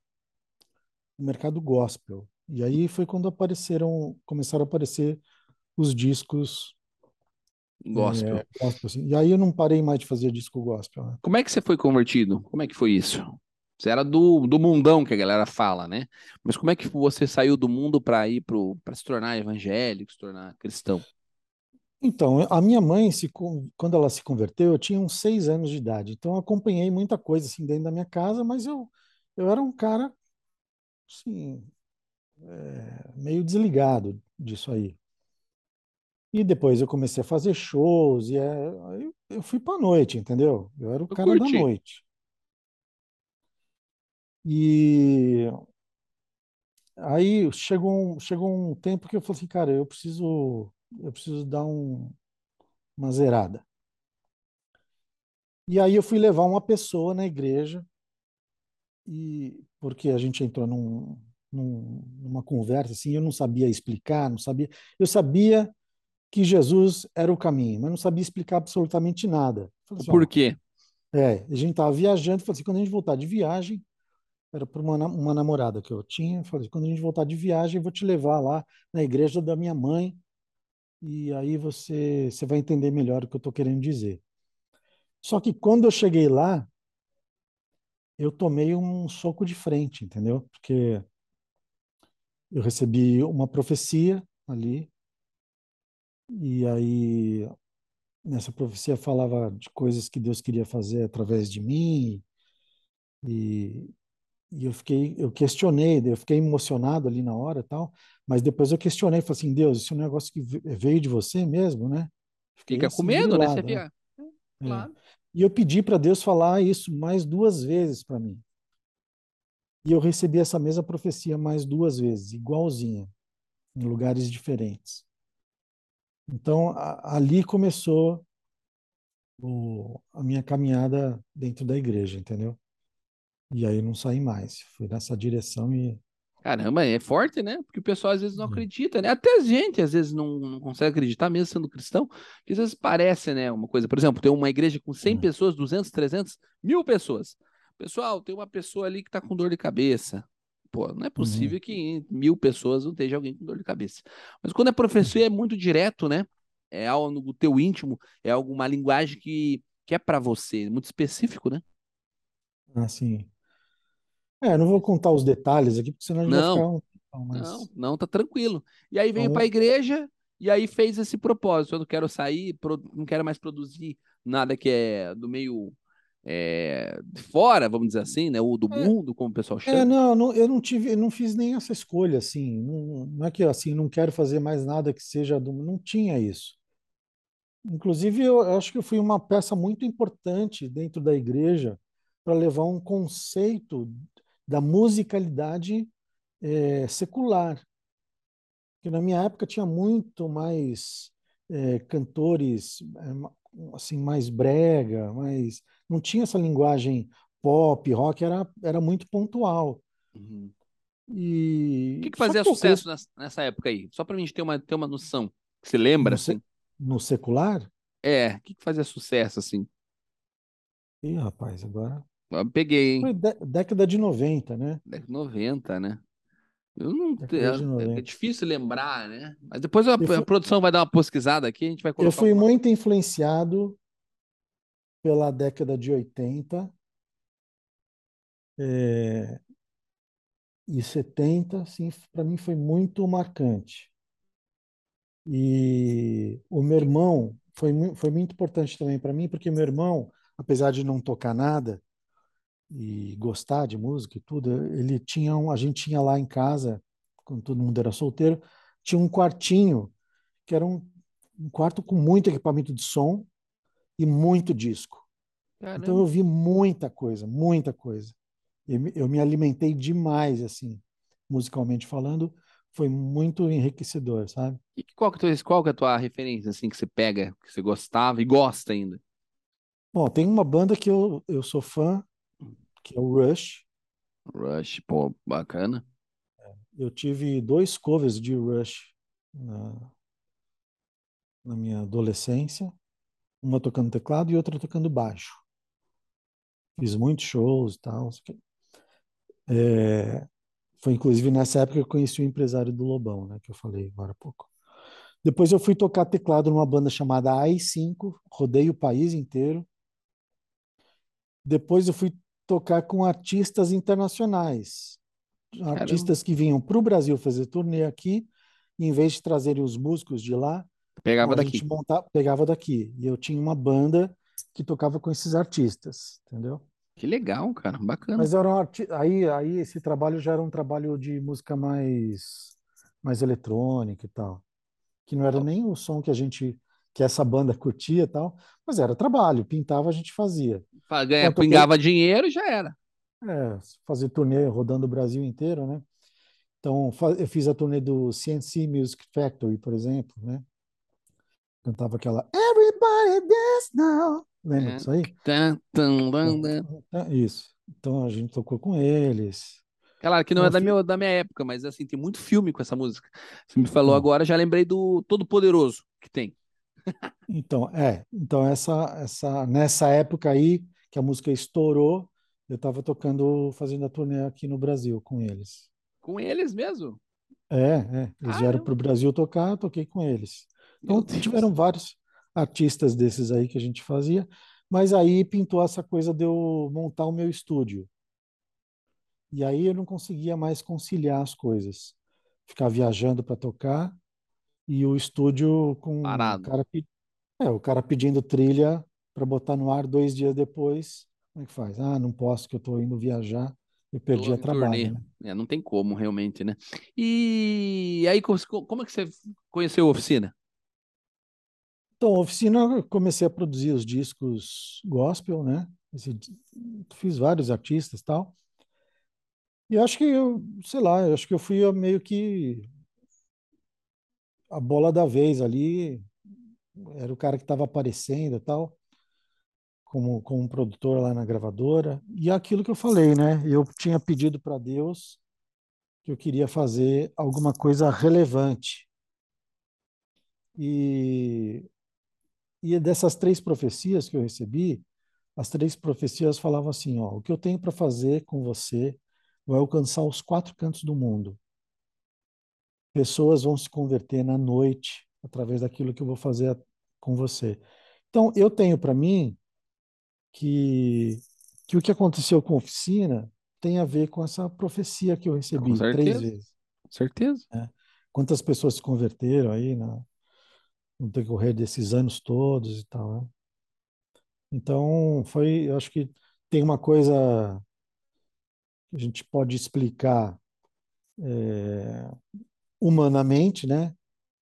do mercado gospel. E aí foi quando apareceram, começaram a aparecer os discos gospel. é, gospel. assim. E aí eu não parei mais de fazer disco gospel. né? Como é que você foi convertido? Como é que foi isso? Você era do, do mundão que a galera fala, né? Mas como é que você saiu do mundo para ir para se tornar evangélico, se tornar cristão? Então, a minha mãe, se, quando ela se converteu, eu tinha uns seis anos de idade. Então, eu acompanhei muita coisa assim dentro da minha casa, mas eu, eu era um cara, assim, é, meio desligado disso aí. E depois eu comecei a fazer shows, e é, eu eu fui para noite, entendeu? Eu era o Eu cara da curti. noite. E aí chegou um, chegou um tempo que eu falei assim, cara, eu preciso, eu preciso dar um, uma zerada. E aí eu fui levar uma pessoa na igreja, e porque a gente entrou num, num- numa conversa assim, eu não sabia explicar, não sabia. Eu sabia que Jesus era o caminho, mas não sabia explicar absolutamente nada. Assim, Por ó, quê? é, a gente estava viajando, falei assim, quando a gente voltar de viagem, era para uma, uma namorada que eu tinha, falei, assim, quando a gente voltar de viagem, eu vou te levar lá na igreja da minha mãe, e aí você, você vai entender melhor o que eu estou querendo dizer. Só que quando eu cheguei lá, eu tomei um soco de frente, entendeu? Porque eu recebi uma profecia ali, e aí nessa profecia falava de coisas que Deus queria fazer através de mim, e, e eu fiquei, eu questionei, eu fiquei emocionado ali na hora tal, mas depois eu questionei, falei assim, Deus, esse é um negócio que ve- veio de você mesmo, né? Fiquei Fica com assim, medo, né? Você né? fica. É. Claro. E eu pedi para Deus falar isso mais duas vezes para mim. E eu recebi essa mesma profecia mais duas vezes, igualzinha, em lugares diferentes. Então, a- ali começou o- a minha caminhada dentro da igreja, entendeu? E aí não saí mais. Fui nessa direção e. Caramba, é forte, né? Porque o pessoal às vezes não É. acredita, né? Até a gente às vezes não, não consegue acreditar, mesmo sendo cristão, que às vezes parece, né? Uma coisa, por exemplo, tem uma igreja com 100 É. pessoas, 200, 300, mil pessoas. Pessoal, tem uma pessoa ali que tá com dor de cabeça. Pô, não é Uhum. possível que em mil pessoas não esteja alguém com dor de cabeça. Mas quando é professor é muito direto, né? É algo no teu íntimo, é alguma linguagem que, que é para você, muito específico, né? Assim. É, não vou contar os detalhes aqui, porque senão a gente vai Não, ficar um tempão, mas. Não, não, tá tranquilo. E aí veio para a Então, igreja e aí fez esse propósito. Eu não quero sair, não quero mais produzir nada que é do meio é, fora, vamos dizer assim, né? Ou do é, mundo, como o pessoal é, chama. não, não, eu não tive, eu não fiz nem essa escolha, assim. Não, não é que assim, não quero fazer mais nada que seja do. Não tinha isso. Inclusive, eu acho que eu fui uma peça muito importante dentro da igreja para levar um conceito da musicalidade eh, secular. Porque na minha época tinha muito mais eh, cantores assim mais brega, mais não tinha essa linguagem pop, rock, era, era muito pontual. Uhum. O que E que fazia que eu sucesso cresci nessa, nessa época aí? Só pra gente ter uma, ter uma noção. Você lembra, no, se- assim? no secular. É, o que que fazia sucesso, assim? Ih, rapaz, agora Eu peguei, foi hein? dé- década de 90, né? Década de 90, né? Eu não, é, é 90. difícil lembrar, né? Mas depois a, Eu a fui, produção vai dar uma pesquisada aqui, a gente vai eu colocar fui alguma coisa. muito influenciado pela década de 80 eh, e 70, assim, para mim foi muito marcante. E o meu irmão foi, foi muito importante também para mim, porque meu irmão, apesar de não tocar nada e gostar de música e tudo, ele tinha um, a gente tinha lá em casa, quando todo mundo era solteiro, tinha um quartinho que era um, um quarto com muito equipamento de som e muito disco. Então eu Caramba. vi muita coisa, muita coisa. Eu, me- eu me alimentei demais, assim, musicalmente falando, foi muito enriquecedor, sabe? E qual que, é a tua- qual que é a tua referência, assim, que você pega, que você gostava e gosta ainda? Bom, tem uma banda que eu, eu sou fã, que é o Rush. Rush, pô, bacana. Eu tive dois covers de Rush na, na minha adolescência. uma tocando teclado e outra tocando baixo. Fiz muitos shows e tal. É, foi inclusive nessa época que eu conheci o empresário do Lobão, né, que eu falei agora há pouco. Depois eu fui tocar teclado numa banda chamada AI5, rodei o país inteiro. Depois eu fui tocar com artistas internacionais, Caramba. artistas que vinham para o Brasil fazer turnê aqui, e em vez de trazerem os músicos de lá, Pegava daqui. monta, pegava daqui. E eu tinha uma banda que tocava com esses artistas, entendeu? Que legal, cara. Bacana. Mas era um arti... aí, aí esse trabalho já era um trabalho de música mais, mais eletrônica e tal, que não era nem o som que a gente, que essa banda curtia e tal, mas era trabalho, pintava a gente fazia. Pra ganhar, Então, toquei- pingava dinheiro e já era. É, fazer turnê rodando o Brasil inteiro, né? Então, eu fiz a turnê do CNC Music Factory, por exemplo, né? Cantava aquela Everybody Dance Now. Lembra É. disso aí? Tan. É, Isso. Então a gente tocou com eles. Claro que não Uma é da minha, da minha época, mas assim, tem muito filme com essa música. Você me falou Então. agora, já lembrei do Todo Poderoso que tem. Então, é, então essa, essa, nessa época aí que a música estourou, eu estava tocando, fazendo a turnê aqui no Brasil com eles. Com eles mesmo. É, é, eles vieram Caramba. para o Brasil tocar, eu toquei com eles. Então, tiveram vários artistas desses aí que a gente fazia, mas aí pintou essa coisa de eu montar o meu estúdio. E aí eu não conseguia mais conciliar as coisas. Ficar viajando para tocar e o estúdio com o Parado. cara, pe- é, o cara pedindo trilha para botar no ar dois dias depois. Como é que faz? Ah, não posso que eu estou indo viajar. Eu perdi a trabalho, né? É, não tem como, realmente, né? E aí, como é que você conheceu a oficina? Então, oficina, eu comecei a produzir os discos gospel, né? Esse- fiz vários artistas tal. E acho que eu, sei lá, eu acho que eu fui meio que a bola da vez ali. Era o cara que estava aparecendo tal, como, como um produtor lá na gravadora. E é aquilo que eu falei, né? Eu tinha pedido para Deus que eu queria fazer alguma coisa relevante. E, e dessas três profecias que eu recebi, as três profecias falavam assim: ó, o que eu tenho para fazer com você vai alcançar os quatro cantos do mundo. Pessoas vão se converter na noite através daquilo que eu vou fazer com você. Então, eu tenho para mim que, que o que aconteceu com a oficina tem a ver com essa profecia que eu recebi três vezes. Com certeza. Quantas pessoas se converteram aí na, no decorrer desses anos todos e tal, né? Então, foi, eu acho que tem uma coisa que a gente pode explicar é, humanamente, né?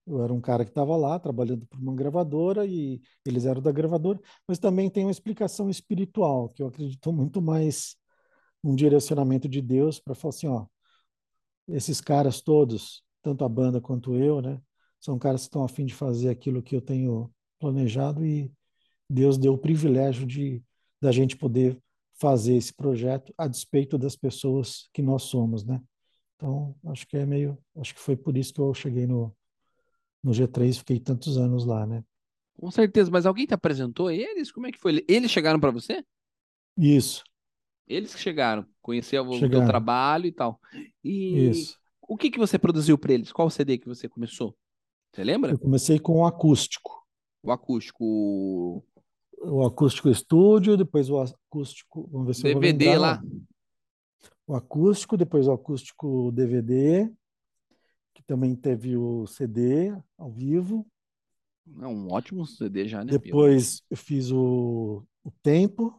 Eu era um cara que estava lá trabalhando por uma gravadora e eles eram da gravadora, mas também tem uma explicação espiritual, que eu acredito muito mais num direcionamento de Deus para falar assim, ó, esses caras todos, tanto a banda quanto eu, né? São caras que estão a fim de fazer aquilo que eu tenho planejado e Deus deu o privilégio de da gente poder fazer esse projeto a despeito das pessoas que nós somos, né? Então, acho que é meio, acho que foi por isso que eu cheguei no no G3, fiquei tantos anos lá, né? Com certeza. Mas alguém te apresentou eles? Como é que foi? Eles chegaram para você? Isso, Eles que chegaram, conhecer o teu Chegaram. trabalho e tal. E isso. o que que você produziu para eles? Qual CD que você começou? Você lembra? Eu comecei com o acústico. O acústico, O acústico estúdio, depois o acústico, vamos ver se eu vou DVD lá. O acústico, depois o acústico DVD, que também teve o CD ao vivo. É um ótimo CD já, né? Depois eu fiz o, o Tempo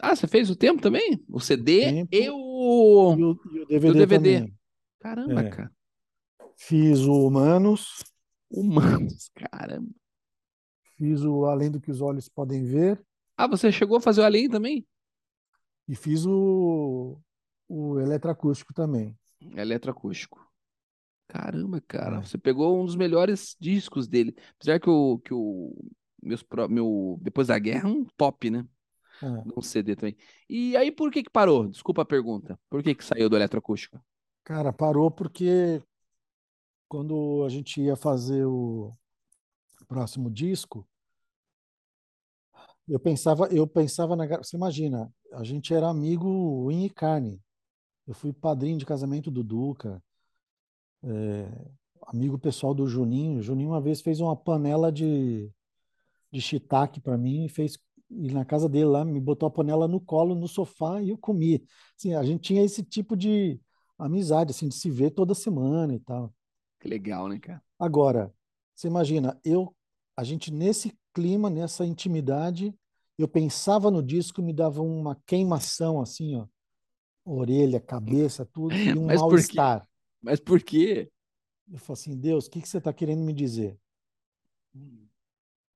Ah, você fez o tempo também? O CD Tempo. e o... e o, e o o DVD, DVD. também. Caramba, É. cara. Fiz o Humanos, Humanos, <laughs> caramba. fiz o Além do que os Olhos Podem Ver Ah, você chegou a fazer o Além também? e fiz o, o Eletroacústico também. Eletroacústico. Caramba, cara. É. Você pegou um dos melhores discos dele. Apesar que o, que o meus, meu Depois da Guerra é um top, né? É. Um CD também. E aí, por que que parou? Desculpa a pergunta. Por que que saiu do eletroacústico? Cara, parou porque quando a gente ia fazer o próximo disco, Eu pensava, eu pensava na. Você imagina, a gente era amigo em carne. Eu fui padrinho de casamento do Duca, é, amigo pessoal do Juninho. O Juninho uma vez fez uma panela de, de shiitake para mim e fez e na casa dele lá me botou a panela no colo no sofá e eu comi. Assim, a gente tinha esse tipo de amizade, assim, de se ver toda semana e tal. Que legal, né, cara? Agora, você imagina, eu, a gente nesse clima, nessa intimidade, eu pensava no disco, me dava uma queimação assim, ó, orelha, cabeça, tudo, e um <laughs> mal-estar. Mas por quê? Eu falei assim, Deus, o que, que você está querendo me dizer? Hum.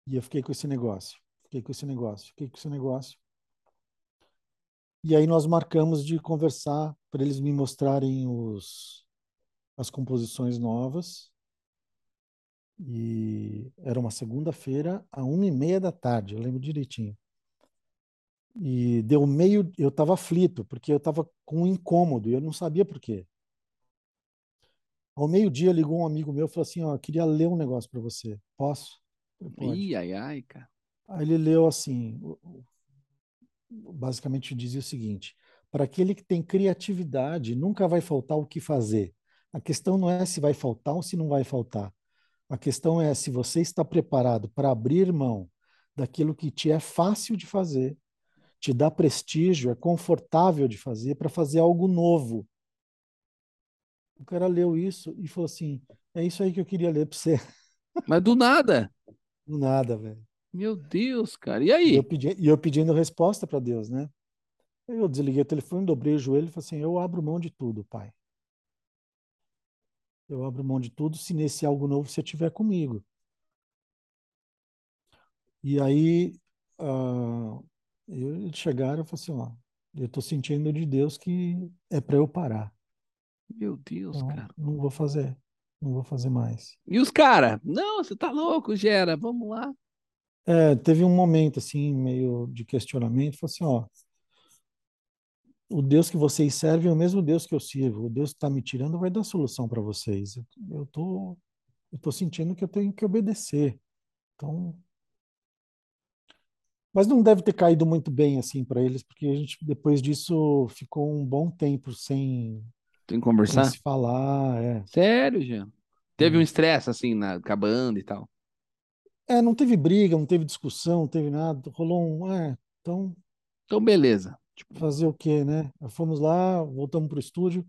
E eu fiquei com esse negócio, fiquei com esse negócio, fiquei com esse negócio. E aí nós marcamos de conversar para eles me mostrarem os, as composições novas. E era uma segunda-feira, a uma e meia da tarde, eu lembro direitinho. E deu meio, eu estava aflito, porque eu estava com um incômodo e eu não sabia por quê. Ao meio-dia ligou um amigo meu e falou assim: Ó, queria ler um negócio para você. Posso? Ih, ai, ai, cara. Aí ele leu assim: basicamente dizia o seguinte: para aquele que tem criatividade, nunca vai faltar o que fazer. A questão não é se vai faltar ou se não vai faltar. A questão é se você está preparado para abrir mão daquilo que te é fácil de fazer, te dá prestígio, é confortável de fazer, para fazer algo novo. O cara leu isso e falou assim: é isso aí que eu queria ler para você. <laughs> Mas do nada. Do nada, velho. Meu Deus, cara. E aí? E eu, pedi, e eu pedindo resposta para Deus, né? Eu desliguei o telefone, dobrei o joelho e falei assim: eu abro mão de tudo, pai. Eu abro mão de tudo se nesse algo novo você estiver comigo. E aí, uh, eles chegaram e falaram assim: ó, eu estou sentindo de Deus que é para eu parar. Meu Deus, então, cara. Não vou fazer. Não vou fazer mais. E os caras? Não, você tá louco, Gera, vamos lá. É, teve um momento assim, meio de questionamento, falou assim, ó, o Deus que vocês servem é o mesmo Deus que eu sirvo. O Deus que está me tirando vai dar solução para vocês. Eu, tô, tô sentindo que eu tenho que obedecer. Então, mas não deve ter caído muito bem assim para eles, porque a gente depois disso ficou um bom tempo sem, sem conversar, sem se falar. É. Sério, Jean? Teve é. um estresse assim na acabando e tal? É, não teve briga, não teve discussão, não teve nada. Rolou um, é, então. Então beleza. Tipo... Fazer o quê, né? Fomos lá, voltamos pro estúdio.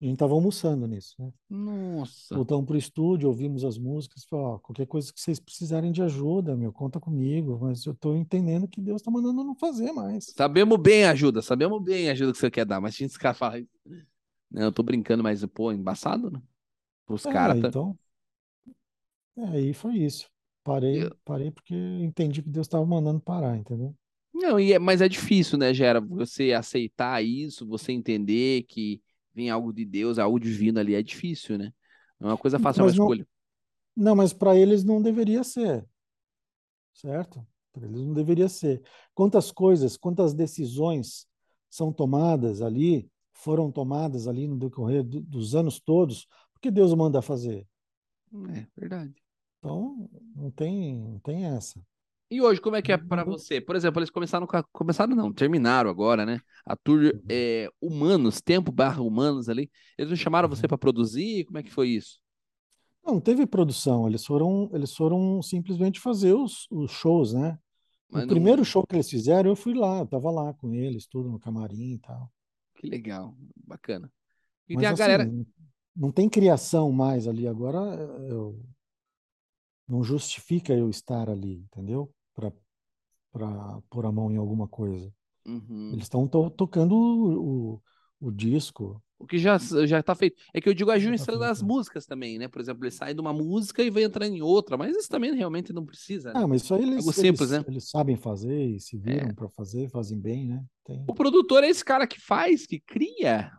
A gente tava almoçando nisso, né? Nossa. Voltamos pro estúdio, ouvimos as músicas, falou, qualquer coisa que vocês precisarem de ajuda, meu, conta comigo, mas eu tô entendendo que Deus tá mandando não fazer mais. Sabemos bem a ajuda, sabemos bem a ajuda que você quer dar, mas tinha esse cara falar, não, eu tô brincando, mas, pô, embaçado, né? Os é, caras... Tá... Então, é, aí foi isso. Parei, eu... parei porque entendi que Deus estava mandando parar, entendeu? Não, e é, mas é difícil, né, Gera, você aceitar isso, você entender que vem algo de Deus, algo divino ali, é difícil, né? Não é uma coisa fácil, é uma escolha. Não, mas para eles não deveria ser, certo? Para eles não deveria ser. Quantas coisas, quantas decisões são tomadas ali, foram tomadas ali no decorrer do, dos anos todos, porque Deus manda fazer. É verdade. Então, não tem, não tem essa. E hoje, como é que é para você? Por exemplo, eles começaram, começaram não, terminaram agora, né? A tour uhum. é, Humanos, Tempo barra Humanos ali. Eles não chamaram você uhum. para produzir? Como é que foi isso? Não, teve produção. Eles foram, eles foram simplesmente fazer os, os shows, né? Mas o não... primeiro show que eles fizeram, eu fui lá, eu tava lá com eles, tudo no camarim e tal. Que legal, bacana. E Mas, tem a assim, galera. Não tem criação mais ali. Agora eu, não justifica eu estar ali, entendeu? Para pôr a mão em alguma coisa. Uhum. Eles estão to tocando o, o, o, disco. O que já, já tá feito. É que eu digo a justiça tá das músicas também, né? Por exemplo, ele sai de uma música e vai entrar em outra, mas isso também realmente não precisa. Né? Ah, mas isso aí eles, simples, eles, né? eles sabem fazer e se viram é. para fazer, fazem bem, né? Tem... O produtor é esse cara que faz, que cria.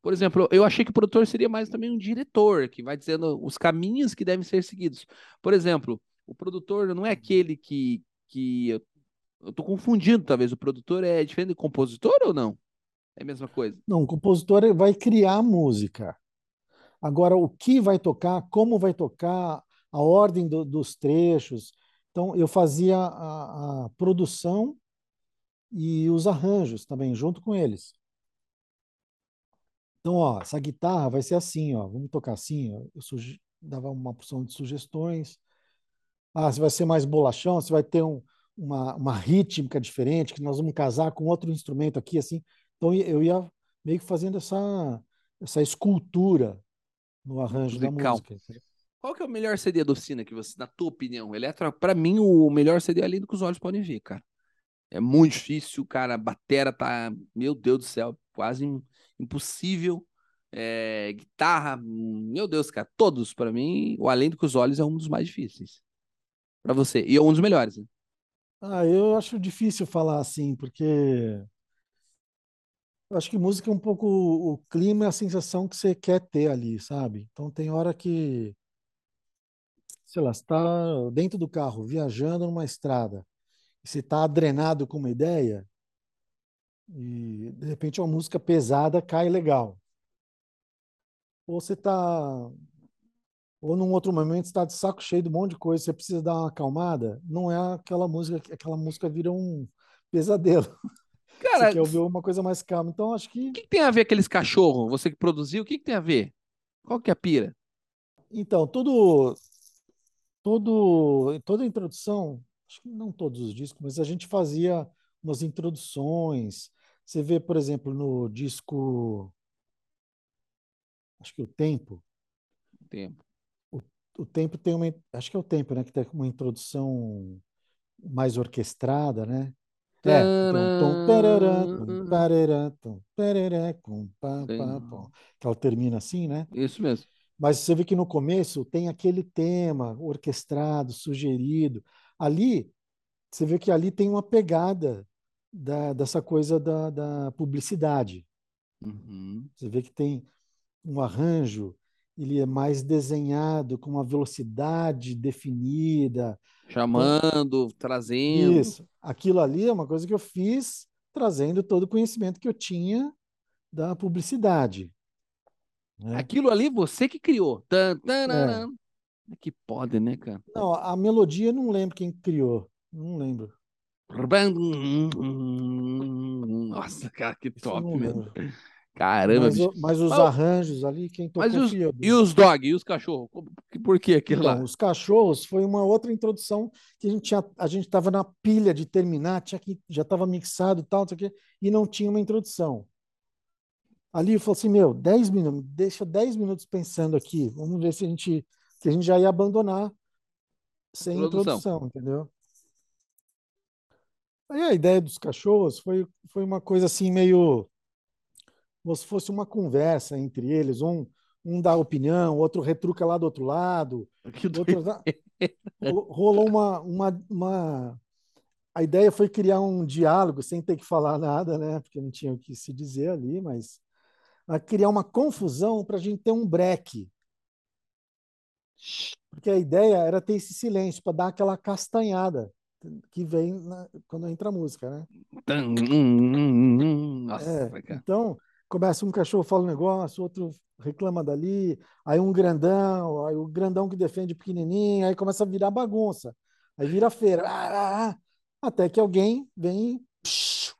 Por exemplo, eu achei que o produtor seria mais também um diretor, que vai dizendo os caminhos que devem ser seguidos. Por exemplo, o produtor não é aquele que. que eu, eu tô confundindo, talvez. O produtor é diferente do compositor ou não? É a mesma coisa? Não, o compositor vai criar música. Agora, o que vai tocar, como vai tocar, a ordem do, dos trechos. Então, eu fazia a, a produção e os arranjos também, junto com eles. Então, ó, essa guitarra vai ser assim, ó, vamos tocar assim. Ó. Eu dava uma porção de sugestões. Ah, você vai ser mais bolachão, você vai ter um, uma, uma rítmica diferente, que nós vamos casar com outro instrumento aqui, assim. Então, eu ia meio que fazendo essa, essa escultura no arranjo Musical. da música. Qual que é o melhor CD do Oficina que você, na tua opinião, Eletro? Para mim, o melhor CD é lindo que os olhos podem ver, cara. É muito difícil, cara. A batera tá, meu Deus do céu, quase impossível. É, guitarra, meu Deus, cara, todos para mim, o Além do que os Olhos é um dos mais difíceis. Para você, e é um dos melhores. Né? Ah, eu acho difícil falar assim, porque eu acho que música é um pouco o clima a sensação que você quer ter ali, sabe? Então tem hora que, sei lá, está dentro do carro, viajando numa estrada, e você está adrenado com uma ideia, e de repente uma música pesada cai legal. Ou você está. Ou num outro momento está de saco cheio de um monte de coisa, você precisa dar uma acalmada, não é aquela música, aquela música vira um pesadelo. <laughs> Cara, você quer ouvir uma coisa mais calma. Então acho que. O que, que tem a ver aqueles cachorros? Você que produziu, o que, que tem a ver? Qual que é a pira? Então, todo, todo, toda a introdução, acho que não todos os discos, mas a gente fazia umas introduções, você vê, por exemplo, no disco. Acho que o Tempo. Tempo. O, Tempo tem uma. Acho que é o Tempo, né? Que tem uma introdução mais orquestrada, né? É, que ela termina assim, né? Isso mesmo. Mas você vê que no começo tem aquele tema orquestrado, sugerido. Ali, você vê que ali tem uma pegada da, dessa coisa da, da publicidade. Uhum. Você vê que tem um arranjo, ele é mais desenhado, com uma velocidade definida. Chamando, então, trazendo. Isso. Aquilo ali é uma coisa que eu fiz trazendo todo o conhecimento que eu tinha da publicidade. Né? Aquilo ali você que criou. Tan, tan, é. Que pode, né, cara? Não, a melodia não lembro quem criou. Não lembro. Nossa, cara, que top, meu. Caramba, mas, mas os arranjos ali, quem tocou mas os, E os dog, e os cachorros? Por que aquilo então, lá? Os cachorros foi uma outra introdução que a gente tinha, a gente estava na pilha de terminar, tinha que, já estava mixado e tal, e não tinha uma introdução. Ali eu falei assim, meu, 10 minutos, deixa 10 minutos pensando aqui, vamos ver se a gente, que a gente já ia abandonar sem introdução, introdução entendeu? Aí a ideia dos cachorros foi, foi uma coisa assim meio como se fosse uma conversa entre eles, um, um dá opinião, outro retruca lá do outro lado, outro dá... rolou uma, uma, uma... A ideia foi criar um diálogo sem ter que falar nada, né? Porque não tinha o que se dizer ali, mas criar uma confusão para a gente ter um break. Porque a ideia era ter esse silêncio para dar aquela castanhada que vem na, quando entra a música, né? Nossa, é, então, começa um cachorro fala um negócio, outro reclama dali, aí um grandão, aí o grandão que defende o pequenininho, aí começa a virar bagunça, aí vira feira, ah, ah, ah, até que alguém vem psh,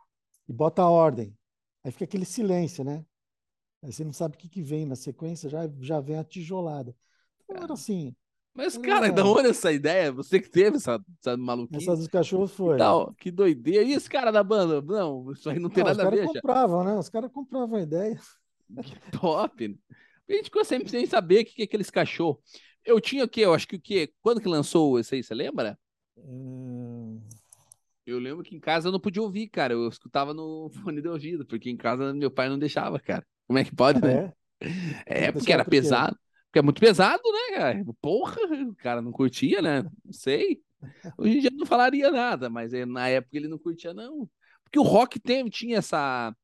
e bota a ordem. Aí fica aquele silêncio, né? Aí você não sabe o que, que vem na sequência, já, já vem a tijolada. Então era assim, mas, cara, é. da onde essa ideia? Você que teve essa, essa maluquice? Essa dos cachorros foi. Tal, que doideira. E esse cara da banda? Não, isso aí não tem não, nada a ver. Os caras compravam, né? Os caras compravam a ideia. Que <laughs> top. A gente ficou sempre sem saber o que, é aqueles cachorros. Eu tinha o quê? Eu acho que o quê? Quando que lançou isso aí, você lembra? Hum... Eu lembro que em casa eu não podia ouvir, cara. Eu escutava no <laughs> fone de ouvido, porque em casa meu pai não deixava, cara. Como é que pode, ah, né? É, é porque era pesado. Porque é muito pesado, né, cara? Porra, o cara não curtia, né? Não sei. Hoje em dia não falaria nada, mas é, na época ele não curtia, não. Porque o rock tem, tinha essa.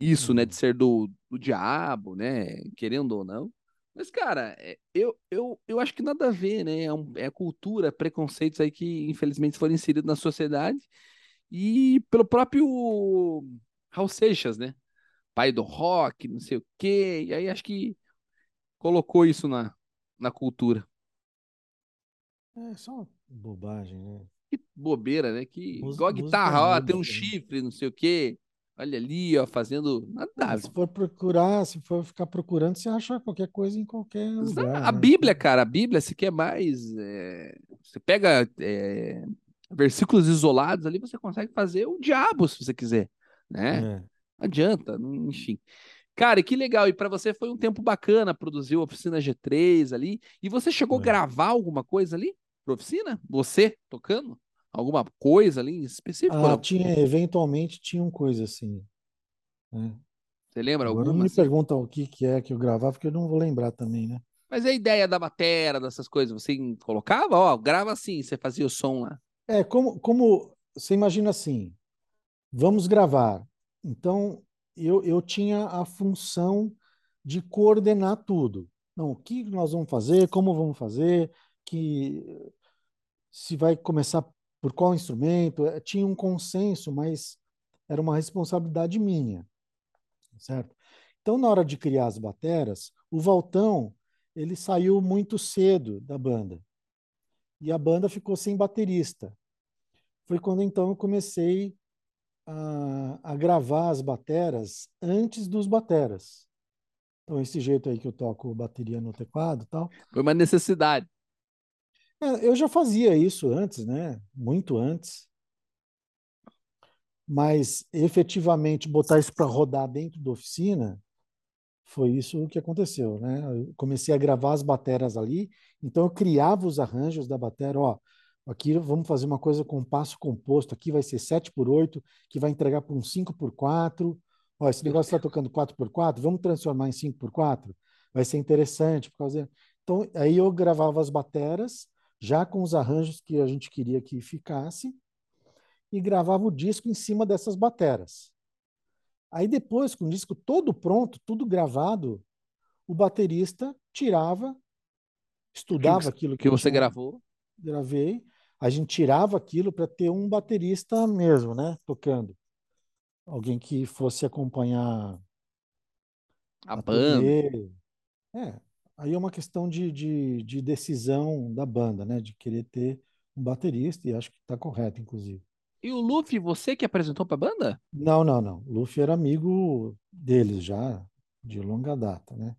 Isso, né? De ser do, do diabo, né? Querendo ou não. Mas, cara, é, eu, eu, eu acho que nada a ver, né? É, um, é cultura, preconceitos aí que, infelizmente, foram inseridos na sociedade. E pelo próprio Raul Seixas, né? Pai do rock, não sei o quê. E aí acho que colocou isso na, na cultura. É, são Bobagem, né? Que bobeira, né? Que igual a guitarra, ó, tem um né? chifre, não sei o quê. Olha ali, ó, fazendo. Nada. Se for procurar, se for ficar procurando, você acha qualquer coisa em qualquer lugar. A né? Bíblia, cara, a Bíblia, se quer mais. é, Você pega é, versículos isolados ali, você consegue fazer o diabo, se você quiser, né? É. Não adianta, enfim. Cara, e que legal. E pra você foi um tempo bacana produzir a oficina G3 ali. E você chegou a É. gravar alguma coisa ali pra oficina? Você tocando? Alguma coisa ali em específico? Ah, não? tinha, eventualmente tinha um coisa assim. né? Você lembra Agora não alguma? me assim? pergunta o que, que é que eu gravava, porque eu não vou lembrar também, né? Mas a ideia da batera, dessas coisas, você colocava, ó, grava assim, você fazia o som lá. É, como, como você imagina assim, vamos gravar. Então, eu, eu tinha a função de coordenar tudo. Não, o que nós vamos fazer, como vamos fazer, que se vai começar por qual instrumento. Eh, Tinha um consenso, mas era uma responsabilidade minha, certo? Então, na hora de criar as bateras, o Valtão, ele saiu muito cedo da banda. E a banda ficou sem baterista foi quando então eu comecei a, a gravar as bateras antes dos bateras. Então, esse jeito aí que eu toco bateria no teclado tal. Foi uma necessidade. É, eu já fazia isso antes, né? Muito antes. Mas efetivamente botar isso para rodar dentro da oficina foi isso que aconteceu, né? Eu comecei a gravar as bateras ali, então eu criava os arranjos da batera, ó, aqui vamos fazer uma coisa com passo composto, aqui vai ser 7 por 8, que vai entregar para um 5 por 4. Ó, esse negócio está tocando 4 por 4, vamos transformar em 5 por 4. Vai ser interessante por causa Então, aí eu gravava as bateras já com os arranjos que a gente queria que ficasse e gravava o disco em cima dessas bateras. Aí depois, com o disco todo pronto, tudo gravado, o baterista tirava, estudava aquilo Que eu você tinha- gravou. gravei, a gente tirava aquilo para ter um baterista mesmo, né, tocando. Alguém que fosse acompanhar A a banda. turnê. É, aí é uma questão de, de, de decisão da banda, né, de querer ter um baterista, e acho que está correto, inclusive. E o Luffy, você que apresentou pra banda? Não, não, não. O Luffy era amigo deles já, de longa data, né?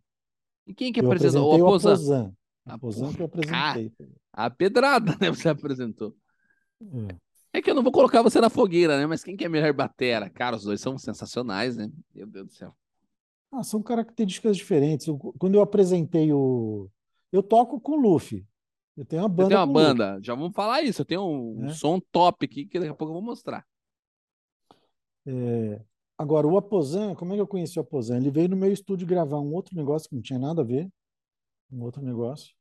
E quem que Eu apresentou? O Aposan. Ah, Aposan que eu apresentei. A pedrada, né? <laughs> Você apresentou. É. É que eu não vou colocar você na fogueira, né? Mas quem que é melhor batera? Cara, os dois são sensacionais, né? Meu Deus do céu. Ah, são características diferentes. Eu- quando eu apresentei o. Eu toco com o Luffy. Eu tenho uma Eu banda tenho uma o Luffy. banda, já vamos falar isso. Eu tenho um, um É. som top aqui que daqui a pouco eu vou mostrar. É, Agora, o Aposan, como é que eu conheci o Aposan? Ele veio no meu estúdio gravar um outro negócio que não tinha nada a ver, um outro negócio.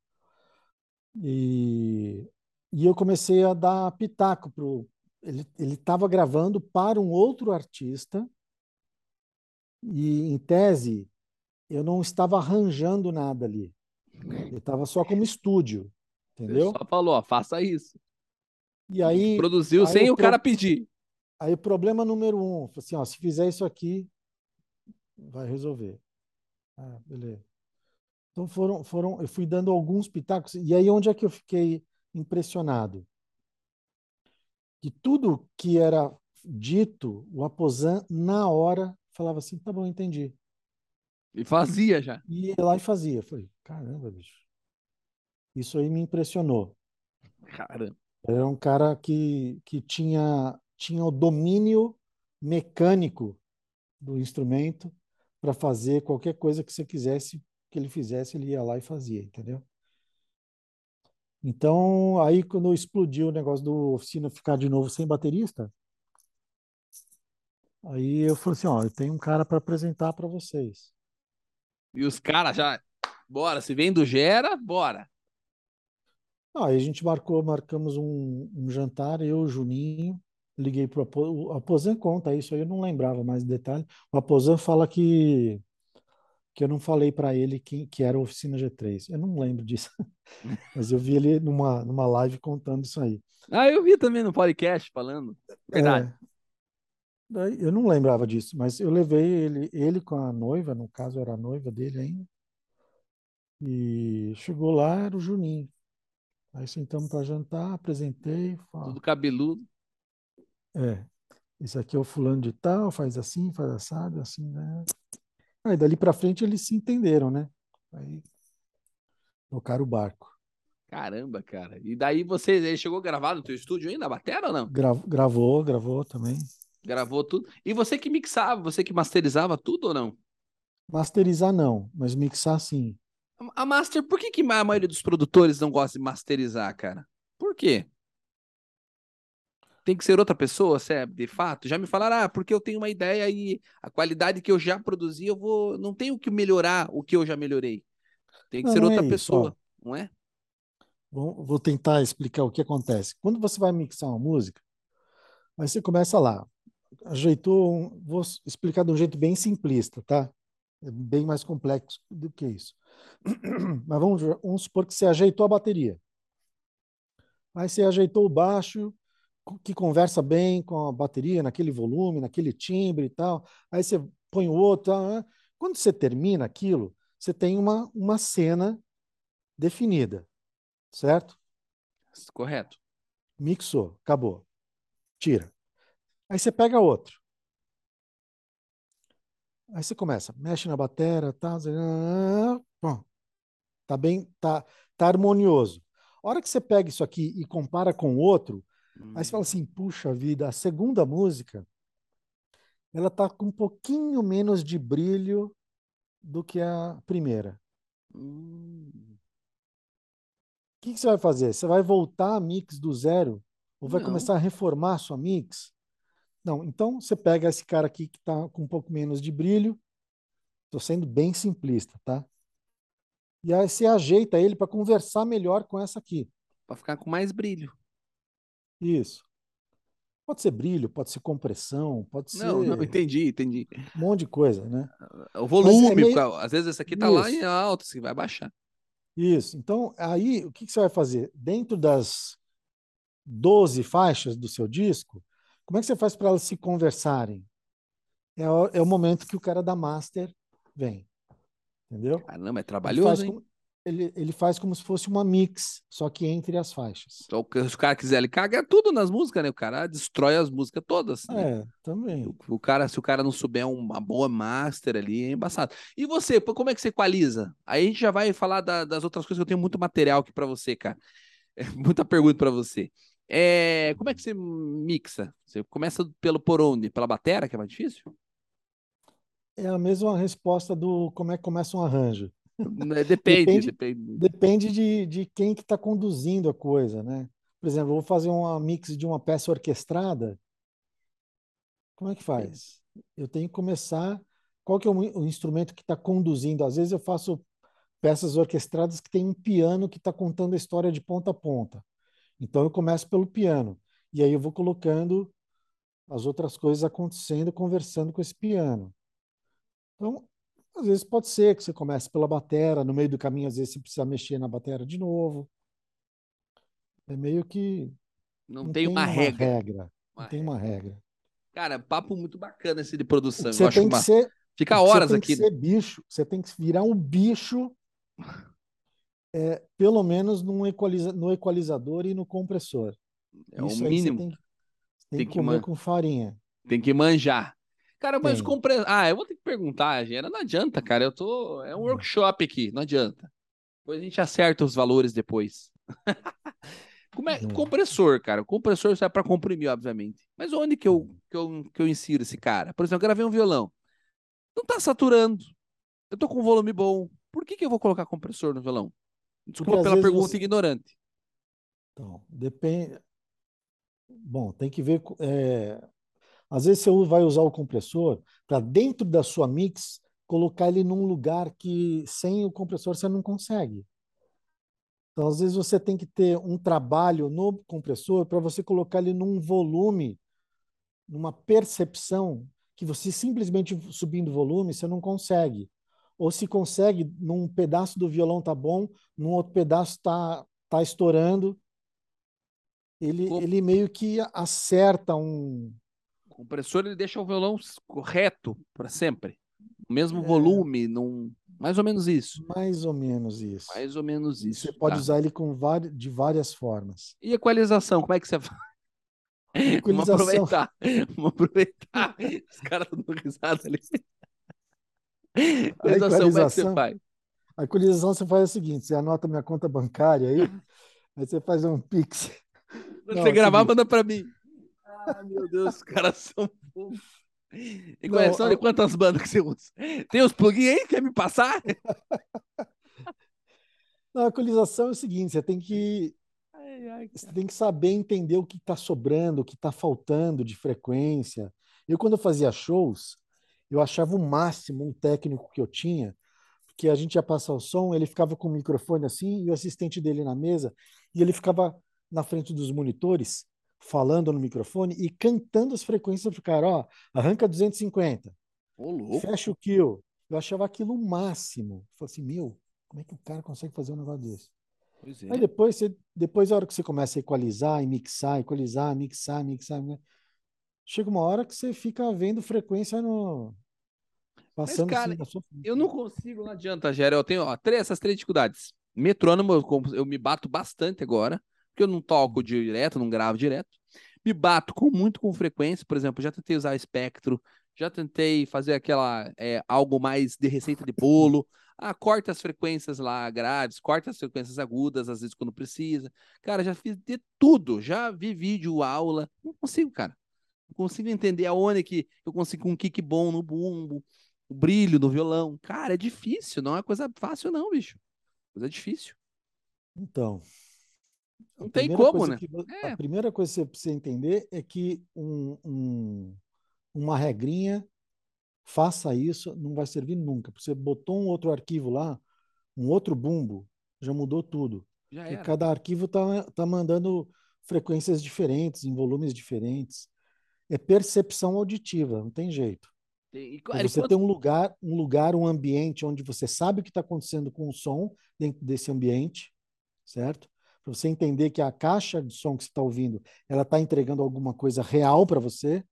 E, e eu comecei a dar pitaco pro. Ele ele estava gravando para um outro artista e, em tese, eu não estava arranjando nada ali. Eu estava só como estúdio, entendeu? só falou, ó, faça isso. E aí, Produziu aí sem o cara pro- pedir. Aí, problema número um, assim, ó, se fizer isso aqui, vai resolver. Ah, beleza. Então foram, foram, eu fui dando alguns pitacos, e aí onde é que eu fiquei impressionado? Que tudo que era dito, o Aposan, na hora, falava assim, tá bom, entendi. E fazia já. E ia lá e fazia. Eu falei, caramba, bicho. Isso aí me impressionou. Caramba. Era um cara que, que tinha, tinha o domínio mecânico do instrumento para fazer qualquer coisa que você quisesse que ele fizesse, ele ia lá e fazia, entendeu? Então, aí quando explodiu o negócio do oficina ficar de novo sem baterista, aí eu falei assim, ó, eu tenho um cara para apresentar para vocês. E os caras já. Bora, se vem do Gera, bora. Ah, Aí a gente marcou, marcamos um, um jantar, eu, o Juninho, liguei para o Aposan conta isso aí, eu não lembrava mais de detalhe. O Aposan fala que que eu não falei para ele que, que era a oficina G3. Eu não lembro disso, <laughs> mas eu vi ele numa, numa live contando isso aí. Ah, eu vi também no podcast falando. Verdade. É, eu não lembrava disso, mas eu levei ele, ele com a noiva, no caso era a noiva dele ainda, e chegou lá, era o Juninho. Aí sentamos para jantar, apresentei. Fala, Tudo cabeludo. é, esse aqui é o fulano de tal, faz assim, faz assado, assim, né? Aí dali para frente eles se entenderam, né? Aí tocaram o barco. Caramba, cara. E daí você ele chegou a gravar no teu estúdio ainda, a batera ou não? Gra- gravou, gravou também. Gravou tudo. E você que mixava, você que masterizava tudo ou não? Masterizar não, mas mixar sim. A- A master, por que, que a maioria dos produtores não gosta de masterizar, cara? Por quê? Tem que ser outra pessoa, é de fato? Já me falaram, ah, porque eu tenho uma ideia e a qualidade que eu já produzi, eu vou. Não tenho que melhorar o que eu já melhorei. Tem que Não, ser não outra é pessoa, não é? Vou, vou tentar explicar o que acontece. Quando você vai mixar uma música, aí você começa lá, ajeitou, um- vou explicar de um jeito bem simplista, tá? É bem mais complexo do que isso. <clears throat> Mas vamos, vamos supor que você ajeitou a bateria. Aí você ajeitou o baixo, que conversa bem com a bateria, naquele volume, naquele timbre e tal. Aí você põe o outro. tal, né? Quando você termina aquilo, você tem uma, uma cena definida, certo? Correto. Mixou, acabou. Tira. Aí você pega outro. Aí você começa, mexe na bateria, tá, pum. tá bem, tá, tá harmonioso. A hora que você pega isso aqui e compara com o outro, aí você fala assim, puxa vida, a segunda música, ela tá com um pouquinho menos de brilho do que a primeira. Hum, O que, que você vai fazer? Você vai voltar a mix do zero? Ou vai Não. começar a reformar a sua mix? Não, então você pega esse cara aqui que está com um pouco menos de brilho. Estou sendo bem simplista, tá? E aí você ajeita ele para conversar melhor com essa aqui. Pra ficar com mais brilho. Isso. Pode ser brilho, pode ser compressão, pode ser Não, não, entendi, entendi. um monte de coisa, né? O volume, meio- porque, às vezes esse aqui tá lá em Isso. alto, você vai baixar. Isso. Então, aí, o que que você vai fazer? Dentro das 12 faixas do seu disco, como é que você faz para elas se conversarem? É o, é o momento que o cara da master vem. Entendeu? Caramba, é trabalhoso, ele, ele faz como se fosse uma mix, só que entre as faixas. Então, se o cara quiser, ele caga tudo nas músicas, né? O cara destrói as músicas todas. né? É, também. O, o cara, se o cara não souber uma boa master ali, é embaçado. E você, como é que você equaliza? Aí a gente já vai falar da- das outras coisas que eu tenho muito material aqui pra você, cara. <laughs> É, muita pergunta pra você. É, como é que você mixa? Você começa pelo por onde? Pela batera, que é mais difícil? É a mesma resposta do como é que começa um arranjo. É, Depende, Depende- depende. Depende de, de quem que está conduzindo a coisa, né? Por exemplo, eu vou fazer uma mix de uma peça orquestrada. Como é que faz? Eu tenho que começar. Qual que é o instrumento que está conduzindo? Às vezes eu faço peças orquestradas que tem um piano que está contando a história de ponta a ponta. Então eu começo pelo piano e aí eu vou colocando as outras coisas acontecendo, conversando com esse piano. Então, às vezes pode ser que você comece pela batera, no meio do caminho, às vezes você precisa mexer na batera de novo. É meio que Não, tem uma, regra. Uma Não tem uma regra. Cara, papo muito bacana esse de O produção. Você acho tem que ser, Fica o que você horas tem aqui. que ser bicho, você tem que virar um bicho, é, pelo menos equaliza, no equalizador e no compressor. É o Isso aí mínimo. você tem, que- você tem Tem que comer man- com farinha. Tem que manjar. Cara, mas Tem. compre... Ah, eu vou ter que perguntar, Gera. Não adianta, cara. Eu tô. É um Hum. workshop aqui, não adianta. Depois a gente acerta os valores depois. <laughs> Como é... Hum. Compressor, cara. O compressor sai para comprimir, obviamente. Mas onde que eu, que, eu, que eu insiro esse cara? Por exemplo, eu gravei um violão. Não tá saturando. Eu tô com um volume bom. Por que, que eu vou colocar compressor no violão? Desculpa pela pergunta você- ignorante. Então, depende. Bom, tem que ver. é, Às vezes você vai usar o compressor para dentro da sua mix colocar ele num lugar que sem o compressor você não consegue. Então, às vezes você tem que ter um trabalho no compressor para você colocar ele num volume, numa percepção que você simplesmente subindo o volume você não consegue. Ou se consegue, num pedaço do violão tá bom, num outro pedaço tá tá estourando. Ele, ele meio que acerta um. O compressor ele deixa o violão correto para sempre. O mesmo É. volume, não Mais ou menos isso. Mais ou menos isso. Mais ou menos isso. Você pode tá. usar ele com vari- de várias formas. E equalização, como é que você faz? <laughs> Vamos aproveitar. <laughs> Vamos aproveitar. Os caras estão dando risada ali. Equalização, como é que você faz? a equalização você faz o seguinte: você anota minha conta bancária aí, <laughs> aí você faz um Pix. Quando você é gravar, manda pra mim. Ah, meu Deus, os caras são fofos. Equalização Não, de quantas bandas que você usa? Tem os plugins aí? Quer me passar? Não, a equalização é o seguinte: você tem que, Ai, ai, você tem que saber entender o que está sobrando, o que está faltando de frequência. Eu, quando eu fazia shows, eu achava o máximo um técnico que eu tinha, porque a gente ia passar o som, ele ficava com o microfone assim, e o assistente dele na mesa, e ele ficava na frente dos monitores, falando no microfone e cantando as frequências pro cara, ó, arranca 250, Ô, louco. fecha o kill. Eu achava aquilo o máximo. Eu falei assim, meu, como é que o cara consegue fazer um negócio desse? Pois é. Aí depois, você, depois, a hora que você começa a equalizar e mixar, equalizar, mixar, mixar, né? chega uma hora que você fica vendo frequência no. Passando cara, assim na sua frente. Eu não consigo, não adianta, Gera. Eu tenho ó, três, essas três dificuldades. Metrônomo, eu, eu me bato bastante agora, porque eu não toco direto, não gravo direto. Me bato com muito com frequência, por exemplo, já tentei usar espectro, já tentei fazer aquela é, algo mais de receita de bolo. Ah, corta as frequências lá graves, corta as frequências agudas, às vezes quando precisa. Cara, já fiz de tudo, já vi vídeo, aula, não consigo, cara. Não consigo entender aonde que eu consigo um kick bom no bumbo, o brilho do violão. Cara, é difícil, não é coisa fácil, não, bicho. Coisa difícil. Então. Não tem como, né? que É. A primeira coisa que você precisa entender é que um, um- uma regrinha, faça isso, não vai servir nunca. Você botou um outro arquivo lá, um outro bumbo, já mudou tudo. Já era. cada arquivo está tá mandando frequências diferentes, em volumes diferentes. É percepção auditiva, não tem jeito. Tem- e, e você quando- ter um lugar, um lugar, um ambiente onde você sabe o que está acontecendo com o som dentro desse ambiente, certo? Para você entender que a caixa de som que você está ouvindo, ela está entregando alguma coisa real para você.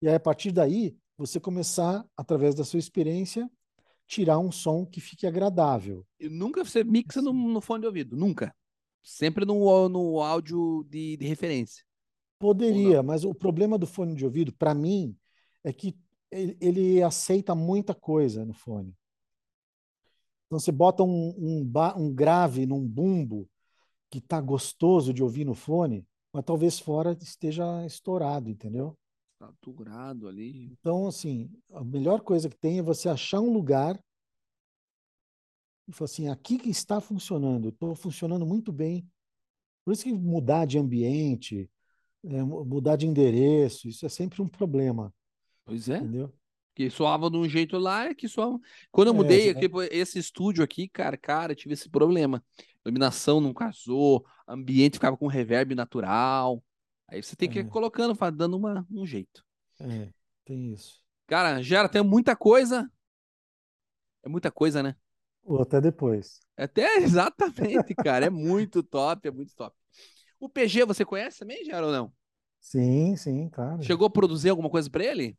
E aí, a partir daí, você começar, através da sua experiência, tirar um som que fique agradável. e nunca você mixa no, no fone de ouvido, nunca. Sempre no, no áudio de, de referência. Poderia, mas o problema do fone de ouvido, para mim, é que ele, ele aceita muita coisa no fone. Então, você bota um, um, um grave num bumbo que tá gostoso de ouvir no fone, mas talvez fora esteja estourado, entendeu? Saturado ali. Então, assim, a melhor coisa que tem é você achar um lugar e falar assim, aqui que está funcionando, estou funcionando muito bem. Por isso que mudar de ambiente, é, mu- mudar de endereço, isso é sempre um problema, Pois é. entendeu? Que soava de um jeito lá, é que soava. Quando eu É, mudei aqui, pô, esse estúdio aqui, cara, cara, tive esse problema. Iluminação não casou, ambiente ficava com reverb natural. Aí você tem que ir É. colocando, dando uma, um jeito. É, tem isso. Cara, Gera, tem muita coisa. É muita coisa, né? Ou até depois. Até <laughs> exatamente, cara. É muito top, é muito top. O PG você conhece também, Gera, ou não? Sim, sim, claro. Chegou a produzir alguma coisa pra ele?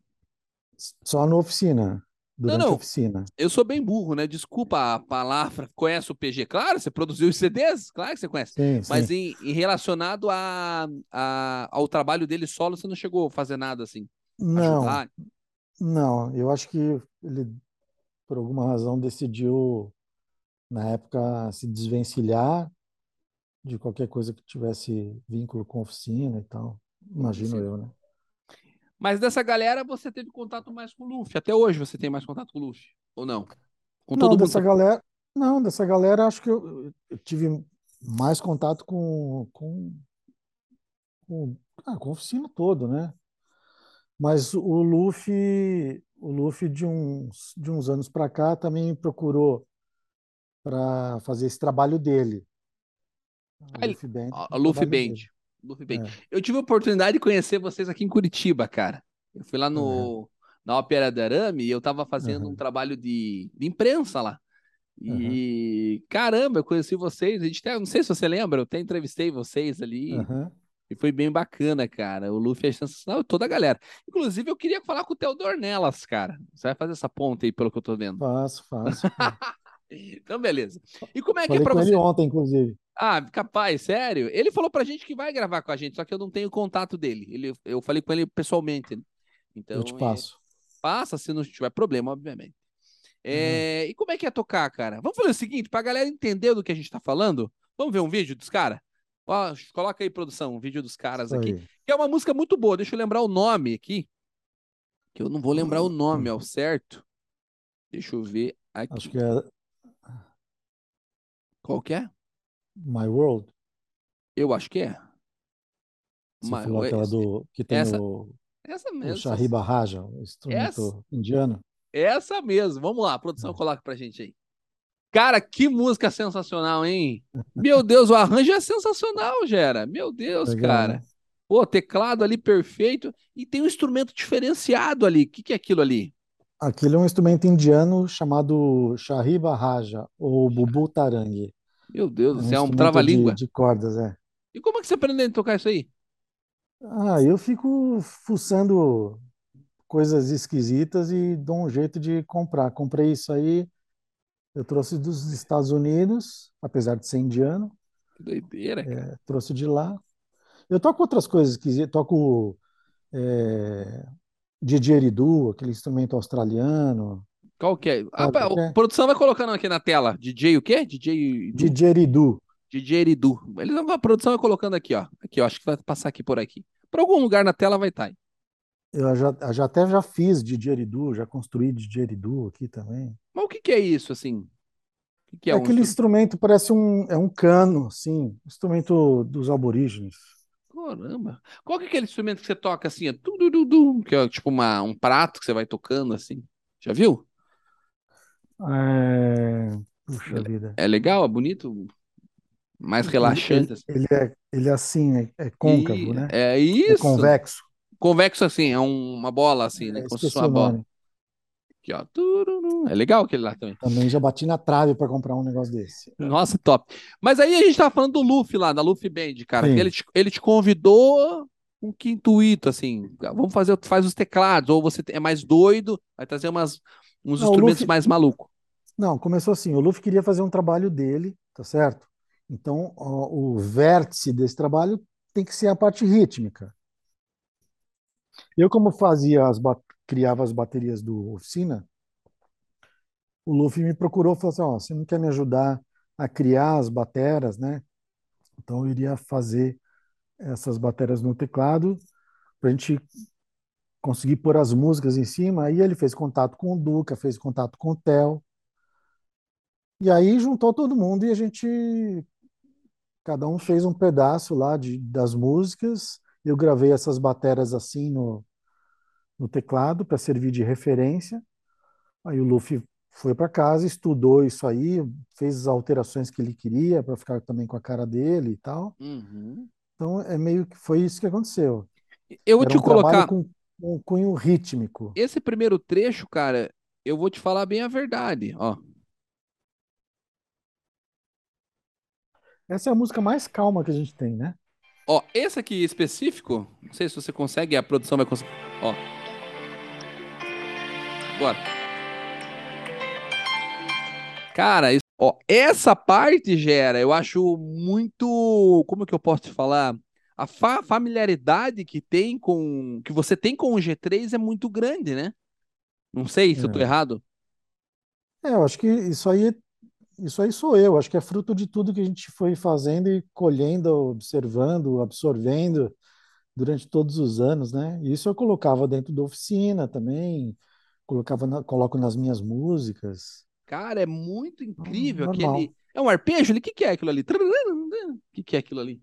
Só na oficina, durante não. a oficina. Eu sou bem burro, né? Desculpa a palavra. Conhece o PG? Claro, você produziu os CDs? Claro que você conhece. Sim, Mas sim. em, em relacionado a, a- ao trabalho dele solo, você não chegou a fazer nada assim? Não, Ajudar? não. Eu acho que ele, por alguma razão, decidiu, na época, se desvencilhar de qualquer coisa que tivesse vínculo com oficina e tal. Imagino Oficina. eu, né? Mas dessa galera, você teve contato mais com o Luffy. Até hoje você tem mais contato com o Luffy? Ou não? Com Não, todo mundo. dessa galera, não, dessa galera acho que eu, eu tive mais contato com, com, com, ah, com a oficina todo, né? Mas o Luffy, o Luffy de uns, de uns anos para cá também me procurou para fazer esse trabalho dele. O ele- Luffy Band. A, a Luffy Band. dele. É. Eu tive a oportunidade de conhecer vocês aqui em Curitiba, cara. Eu fui lá no, na Ópera de Arame e eu tava fazendo Aham. um trabalho de, de imprensa lá. E caramba, eu conheci vocês. A gente até, não sei se você lembra, eu até entrevistei vocês ali. Aham. E foi bem bacana, cara. O Luffy é sensacional, toda a galera. Inclusive, eu queria falar com o Theodor Nelas, cara. Você vai fazer essa ponta aí, pelo que eu tô vendo. Faço, faço. <laughs> então, beleza. E como é que Falei é pra com você? ele ontem, inclusive. Ah, capaz, sério? Ele falou pra gente que vai gravar com a gente, só que eu não tenho contato dele. Ele, eu falei com ele pessoalmente. né? Então, eu te é, passo. passa se não tiver problema, obviamente. É, E como é que é tocar, cara? Vamos fazer o seguinte, pra galera entender do que a gente tá falando, vamos ver um vídeo dos caras? Coloca aí, produção, um vídeo dos caras Isso aqui. aí. Que é uma música muito boa, deixa eu lembrar o nome aqui. Que eu não vou lembrar o nome ao certo. Deixa eu ver aqui. Acho que é Qual que é? My World. Eu acho que é. Você Mas- falou aquela do que tem essa- o, Essa o mesmo. Shariba Raja, o instrumento indiano. Essa mesmo. Vamos lá, produção coloca pra gente aí. Cara, que música sensacional, hein? Meu Deus, o arranjo é sensacional, Gera. Meu Deus, Legal, cara. né? Pô, teclado ali perfeito e tem um instrumento diferenciado ali. O que, que é aquilo ali? Aquele é um instrumento indiano chamado Shariba Raja, ou Bubu Tarangi. Meu Deus É do um céu, é um trava-língua. de, de cordas, é. E como é que você aprendeu a tocar isso aí? Ah, eu fico fuçando coisas esquisitas e dou um jeito de comprar. Comprei isso aí, eu trouxe dos Estados Unidos, apesar de ser indiano, Que doideira, cara. é, trouxe de lá. Eu toco outras coisas esquisitas, toco é, didgeridoo, aquele instrumento australiano. Qual que é? Ah, a é? produção vai colocando aqui na tela. DJ o quê? DJ Edu? Didgeridoo. DJ Eridu. Eles, a produção vai colocando aqui, ó. Aqui, ó. Acho que vai passar aqui por aqui. Por algum lugar na tela vai estar. aí. Eu já, eu já até já fiz didgeridoo, já construí didgeridoo aqui também. Mas o que que é isso, assim? O que que é É um aquele instru- instrumento, parece um, é um cano, sim, instrumento dos aborígenes. Caramba. Qual que é aquele instrumento que você toca assim, dum, que é tipo uma, um prato que você vai tocando assim. Já viu? É... Puxa vida. É legal, é bonito, mais relaxante ele, assim. ele é, ele é assim, é, é côncavo, E- né? É É isso. convexo. Convexo assim, é um- uma bola assim, né? É, Como se fosse uma bola. nome. Aqui, ó. É legal aquele lá também. Também já bati na trave para comprar um negócio desse. Nossa, top. Mas aí a gente tava falando do Luffy lá, da Luffy Band, cara. Ele te, ele te convidou com que intuito, assim. Vamos fazer, faz os teclados, ou você é mais doido, vai trazer umas, uns Não, instrumentos Luffy- mais malucos. Não, começou assim. O Luffy queria fazer um trabalho dele, tá certo? Então, ó, o vértice desse trabalho tem que ser a parte rítmica. Eu, como fazia as criava as baterias do Oficina, o Luffy me procurou e falou assim: ó, você não quer me ajudar a criar as bateras, né? Então, eu iria fazer essas bateras no teclado para a gente conseguir pôr as músicas em cima. Aí ele fez contato com o Duca, fez contato com o Theo. E aí juntou todo mundo e a gente, cada um fez um pedaço lá de, das músicas. Eu gravei essas bateras assim no, no teclado para servir de referência. Aí o Luffy foi para casa, estudou isso aí, fez as alterações que ele queria para ficar também com a cara dele e tal. Uhum. Então é meio que foi isso que aconteceu. Eu vou Era te um colocar. com um cunho rítmico. Esse primeiro trecho, cara, eu vou te falar bem a verdade, ó. Essa é a música mais calma que a gente tem, né? Ó, esse aqui específico, não sei se você consegue, a produção vai conseguir. Ó. Bora. Cara, isso- ó, essa parte, Gera, eu acho muito. Como que eu posso te falar? A fa- familiaridade que tem com. que você tem com o G3 é muito grande, né? Não sei se eu tô É. errado. É, eu acho que isso aí, isso aí sou eu. Acho que é fruto de tudo que a gente foi fazendo e colhendo, observando, absorvendo durante todos os anos, né? Isso eu colocava dentro da oficina também, colocava na- coloco nas minhas músicas. Cara, é muito incrível aquele. É um arpejo? O que que é aquilo ali? O que que é aquilo ali?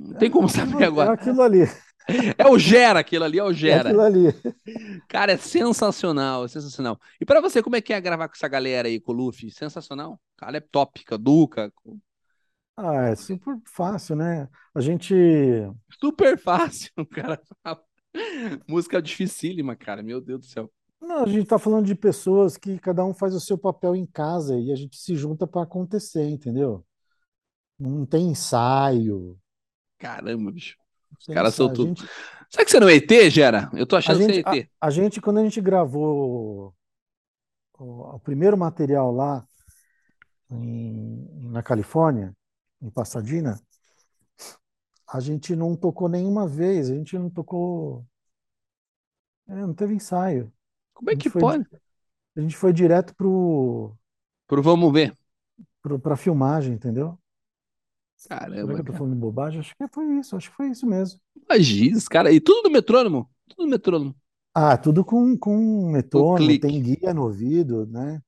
Não tem como saber É agora. aquilo ali, É o Gera, aquilo ali é o é Gera. aquilo ali. Cara, é sensacional, é sensacional. E pra você, como é que é gravar com essa galera aí, com o Luffy? Sensacional. Cara, é top, com a Duca. com- Ah, é super fácil, né? A gente Super fácil, <laughs> cara. Música dificílima, cara, meu Deus do céu. Não, a gente está falando de pessoas que cada um faz o seu papel em casa e a gente se junta para acontecer, entendeu? Não tem ensaio, Caramba, bicho. Os caras são. A tudo. gente, Será que você não é ET, Gera? Eu tô a achando que você gente, é a, ET. a gente, quando a gente gravou o, o primeiro material lá em- na Califórnia, em Pasadena, a gente não tocou nenhuma vez, a gente não tocou, é, não teve ensaio. Como A é gente que foi, pode? a gente foi direto pro, Pro vamos ver. pro, pra filmagem, entendeu? Será que Caramba, eu tô cara. falando bobagem? Acho que foi isso, acho que foi isso mesmo. Imagina, esse cara. E tudo no metrônomo. Tudo no metrônomo. Ah, tudo com, com metrônomo, tem guia no ouvido, né?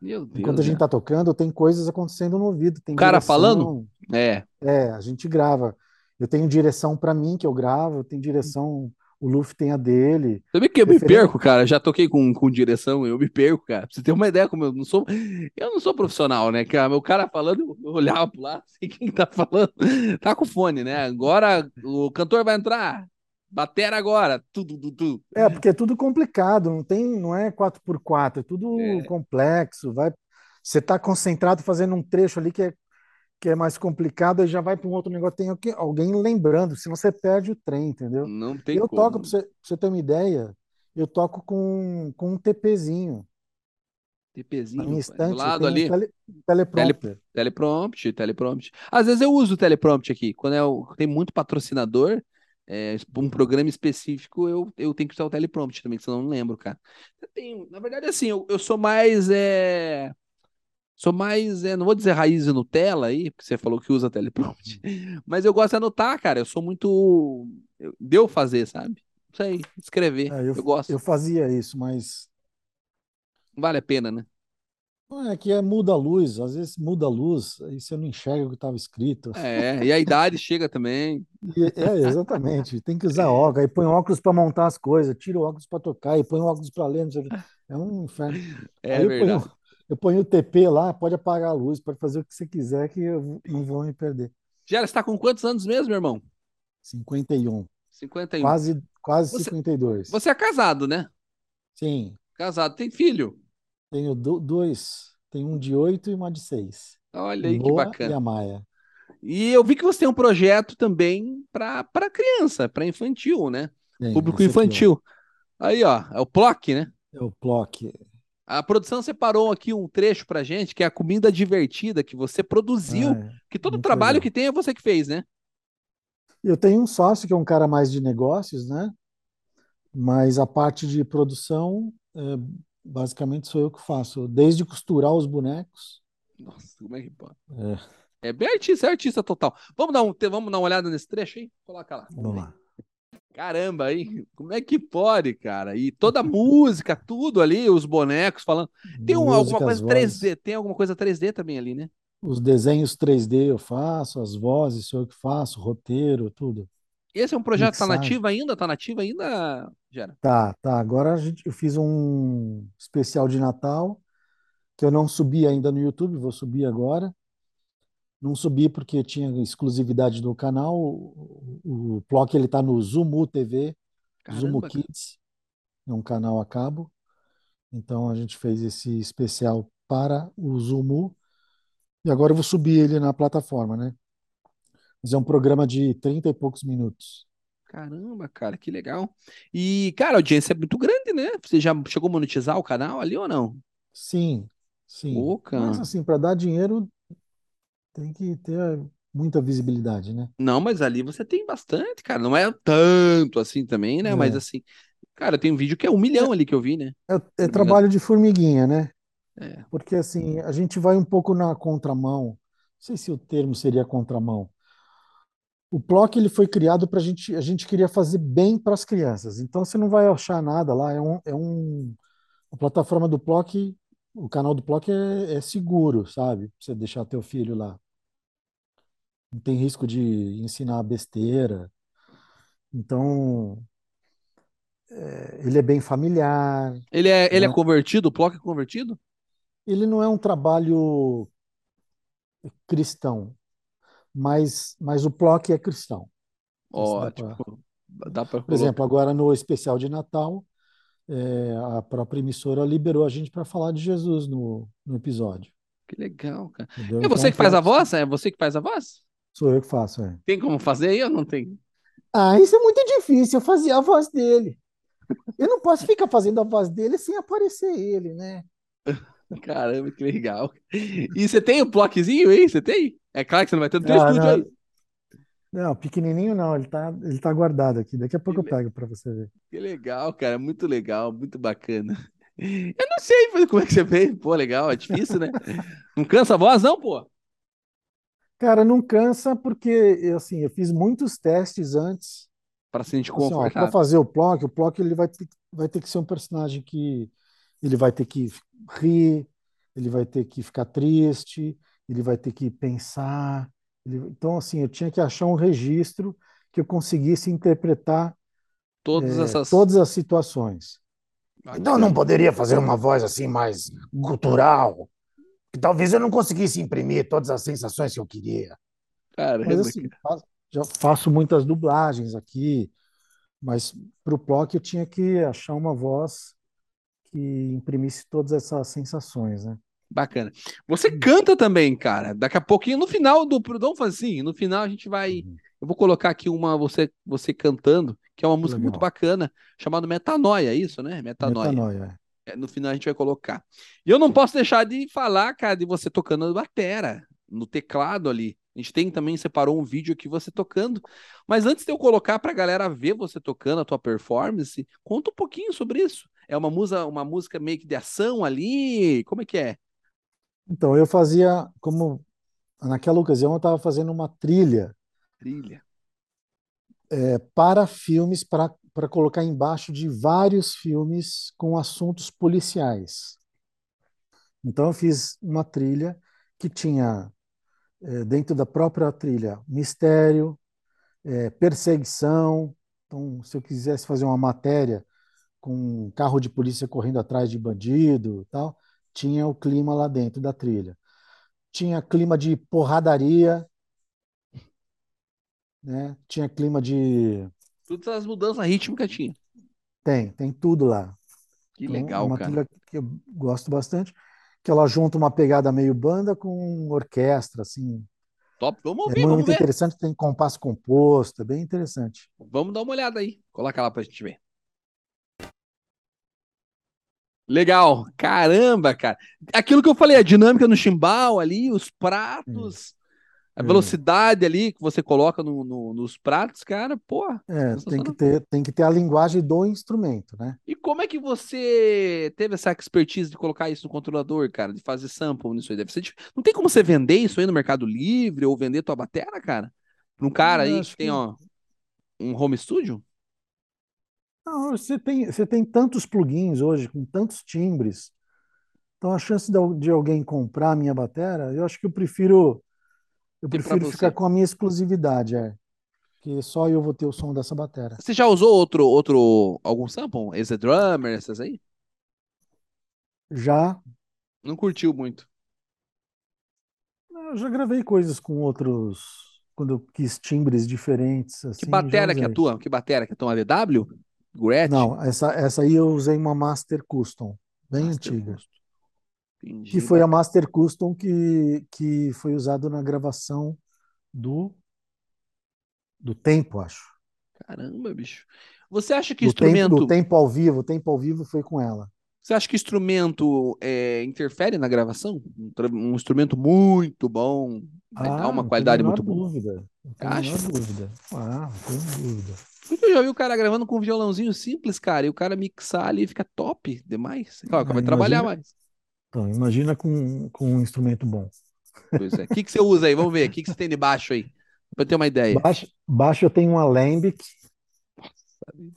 Meu Enquanto Deus, a gente né? tá tocando, tem coisas acontecendo no ouvido, tem O cara falando? direção. É. É, a gente grava. Eu tenho direção para mim que eu gravo, eu tenho direção, o Luffy tem a dele. Sabe que eu me Referen- perco, cara? Já toquei com, com direção, eu me perco, cara. Pra você ter uma ideia, como eu não sou. Eu não sou profissional, né, cara? O cara falando, eu olhava pro lado, <laughs> sei quem tá falando. Tá com fone, né? Agora o cantor vai entrar. Batera agora. Tudo, tudo, tudo. É, porque é tudo complicado, não tem, não é 4x4, é tudo É. complexo, vai você tá concentrado fazendo um trecho ali que é, que é mais complicado, aí já vai para um outro negócio, tem alguém- lembrando, senão você perde o trem, entendeu? Não tem Eu como. toco, para você, pra você ter uma ideia, eu toco com, com um TPzinho. TPzinho, minha do lado tem um ali. tele, teleprompter. Teleprompt, teleprompt. Às vezes eu uso o teleprompt aqui. Quando eu, tem muito patrocinador, é, um programa específico, eu, eu tenho que usar o teleprompt também, senão eu não lembro, cara. Tenho- na verdade, assim, eu, eu sou mais. É, sou mais. É, não vou dizer raiz e Nutella aí, porque você falou que usa teleprompt. <laughs> Mas eu gosto de anotar, cara. Eu sou muito. Eu, deu fazer, sabe? Não sei, escrever. É, eu, eu gosto. eu fazia isso, mas Vale a pena, né? é que é muda a luz, às vezes muda a luz, aí você não enxerga o que estava escrito. É, e a idade <laughs> chega também. E- é, exatamente, tem que usar <laughs> óculos, aí põe óculos para montar as coisas, tira o óculos para tocar, e põe óculos para ler. É um inferno. É Aí verdade. Eu ponho o TP lá, pode apagar a luz, pode fazer o que você quiser, que eu não vou me perder. Gera, você tá com quantos anos mesmo, meu irmão? 51, 51. quase, quase Você- 52. Você é casado, né? Sim, Casado, tem filho. tenho do- dois, tem um de 8 e uma de 6. Olha aí que Noah e bacana. a Maia. E eu vi que você tem um projeto também para criança, para infantil, né? Tem, Público aqui, ó. infantil. Aí, ó, é o Plock, né? É o Plock. A produção separou aqui um trecho pra gente, que é a comida divertida que você produziu, é. que todo o trabalho legal. que tem é você que fez, né? Eu tenho um sócio que é um cara mais de negócios, né? Mas a parte de produção, é, basicamente sou eu que faço, desde costurar os bonecos. Nossa, como é que pode? É, É bem artista, é artista total. Vamos dar, um, vamos dar uma olhada nesse trecho aí? Coloca lá. vamos lá. Caramba, aí, como é que pode, cara? E toda a música, tudo ali, os bonecos falando. Tem um, alguma coisa vozes. 3D, tem alguma coisa 3D também ali, né? Os desenhos 3D eu faço, as vozes sou eu que faço, roteiro, tudo. Esse é um projeto que tá nativo ainda? Tá nativo ainda, Gera? Tá, tá. Agora gente, eu fiz um especial de Natal que eu não subi ainda no YouTube, vou subir agora. Não subi porque tinha exclusividade do canal. O, o, Plock ele tá no Zumu TV, Zumo Caramba, cara. Kids, é um canal a cabo. Então a gente fez esse especial para o Zumu e agora eu vou subir ele na plataforma, né? Mas é um programa de 30 e poucos minutos. Caramba, cara, que legal. E, cara, a audiência é muito grande, né? Você já chegou a monetizar o canal ali ou não? Sim, sim. Pô. Mas assim, para dar dinheiro tem que ter muita visibilidade, né? Não, mas ali você tem bastante, cara. Não é tanto assim também, né? Mas É. assim, cara, tem um vídeo que é um milhão ali que eu vi, né? É, é trabalho de formiguinha, né? É. Porque assim, a gente vai um pouco na contramão. Não sei se o termo seria contramão. O Plock ele foi criado para a gente, a gente queria fazer bem para as crianças. Então você não vai achar nada lá. É um, é um, a plataforma do Plock, o canal do Plock é, é seguro, sabe? Pra Você deixar teu filho lá. Não tem risco de ensinar besteira. Então, é, ele é bem familiar. Ele é, ele é Né? convertido, o Plock é convertido? Ele não é um trabalho cristão, mas, mas o Plock é cristão. Ótimo. Dá pra Por exemplo, agora no especial de Natal, é, a própria emissora liberou a gente para falar de Jesus no, no episódio. Que legal, cara. entendeu? É Então você um que faz a Plock- voz? É você que faz a voz? Sou eu que faço, é. Tem como fazer aí ou não tem? Ah, isso é muito difícil, eu fazia a voz dele. Eu não posso ficar fazendo a voz dele sem aparecer ele, né? <laughs> Caramba, que legal. E você tem o bloquezinho aí? Você tem? É claro que você não vai ter no Ah, estúdio aí. não, pequenininho não, ele tá, ele tá guardado aqui. Daqui a pouco eu le- pego para você ver. Que legal, cara. Muito legal, muito bacana. Eu não sei como é que você fez. Pô, legal, é difícil, né? Não cansa a voz, não, pô? Cara, não cansa porque, eu, assim, eu fiz muitos testes antes. Pra se sentir Assim, ó, para fazer o Plock, o Plock ele vai ter, vai ter que ser um personagem que ele vai ter que rir, ele vai ter que ficar triste, ele vai ter que pensar. ele- Então, assim, eu tinha que achar um registro que eu conseguisse interpretar Todas eh, essas. todas as situações. Então, eu não poderia fazer uma voz assim mais gutural, que talvez eu não conseguisse imprimir todas as sensações que eu queria. Mas Caramba, assim, cara. já faço muitas dublagens aqui, mas para o Plock eu tinha que achar uma voz que imprimisse todas essas sensações, né? Bacana. Você canta também, cara. Daqui a pouquinho, no final do. Vamos fazer assim: no final a gente vai. Uhum. Eu vou colocar aqui uma você, você cantando, que é uma música muito Legal. bacana, chamada Metanoia, é isso, né? Metanoia. Metanoia. É, no final a gente vai colocar. E eu não posso deixar de falar, cara, de você tocando batera, no teclado ali. A gente tem também, separou um vídeo aqui você tocando. Mas antes de eu colocar pra galera ver você tocando a tua performance, conta um pouquinho sobre isso. É uma música, uma música meio que de ação ali? Como é que é? Então, eu fazia, como naquela ocasião eu estava fazendo uma trilha Trilha. é, para filmes, para para colocar embaixo de vários filmes com assuntos policiais. Então, eu fiz uma trilha que tinha, é, dentro da própria trilha, mistério, é, perseguição. Então, se eu quisesse fazer uma matéria com um carro de polícia correndo atrás de bandido, tal, tinha o clima lá dentro da trilha. Tinha clima de porradaria, né? Tinha clima de Todas as mudanças rítmicas tinha. tem, tem tudo lá. Que Então, é legal, uma cara. trilha que eu gosto bastante, que ela junta uma pegada meio banda com orquestra, assim. Top. Vamos É ouvir, vamos muito ver. interessante, tem compasso composto, é bem interessante. Vamos dar uma olhada aí. Coloca lá pra gente ver. Legal. Caramba, cara. Aquilo que eu falei, a dinâmica no chimbal ali, os pratos, a É. velocidade ali que você coloca no- no- nos pratos, cara, pô, É, tem que ter, tem que ter a linguagem do instrumento, né? E como é que você teve essa expertise de colocar isso no controlador, cara, de fazer sample nisso aí? Deve ser dif- Não tem como você vender isso aí no Mercado Livre ou vender tua batera, cara? Pra um cara Eu aí que tem, que- ó, um home studio? Não, você tem, você tem tantos plugins hoje, com tantos timbres. Então, a chance de alguém comprar a minha batera, eu acho que eu prefiro, eu prefiro ficar com a minha exclusividade, é. Que só eu vou ter o som dessa batera. Você já usou outro, outro, algum sample? Esse Drummer, essas aí? Já, Não curtiu muito. eu já gravei coisas com outros, quando eu quis timbres diferentes, Que assim, já batera que é a tua? Que batera que é a tua? Uma DW? Gretsch? Não, essa, essa aí eu usei uma Master Custom, bem Master antiga. Custom. Entendi, Que foi a. Master Custom que, que foi usado na gravação do, do Tempo, acho. Caramba, bicho. Você acha que Do tempo, instrumento, do tempo ao vivo, o tempo ao vivo foi com ela. você acha que instrumento é, interfere na gravação? Um, um instrumento muito bom vai dar Ah, uma não tem qualidade muito boa. dúvida. Não menor dúvida. Ah, não tem dúvida. Porque eu já vi o cara gravando com um violãozinho simples, cara, e o cara mixar ali fica top demais. Claro, Ah, vai trabalhar imagina, mais. Então, imagina com, com um instrumento bom. Pois é. O que, que você usa aí? Vamos ver. O que, que você tem de baixo aí? Pra eu ter uma ideia. Baixo, baixo eu tenho um Alembic.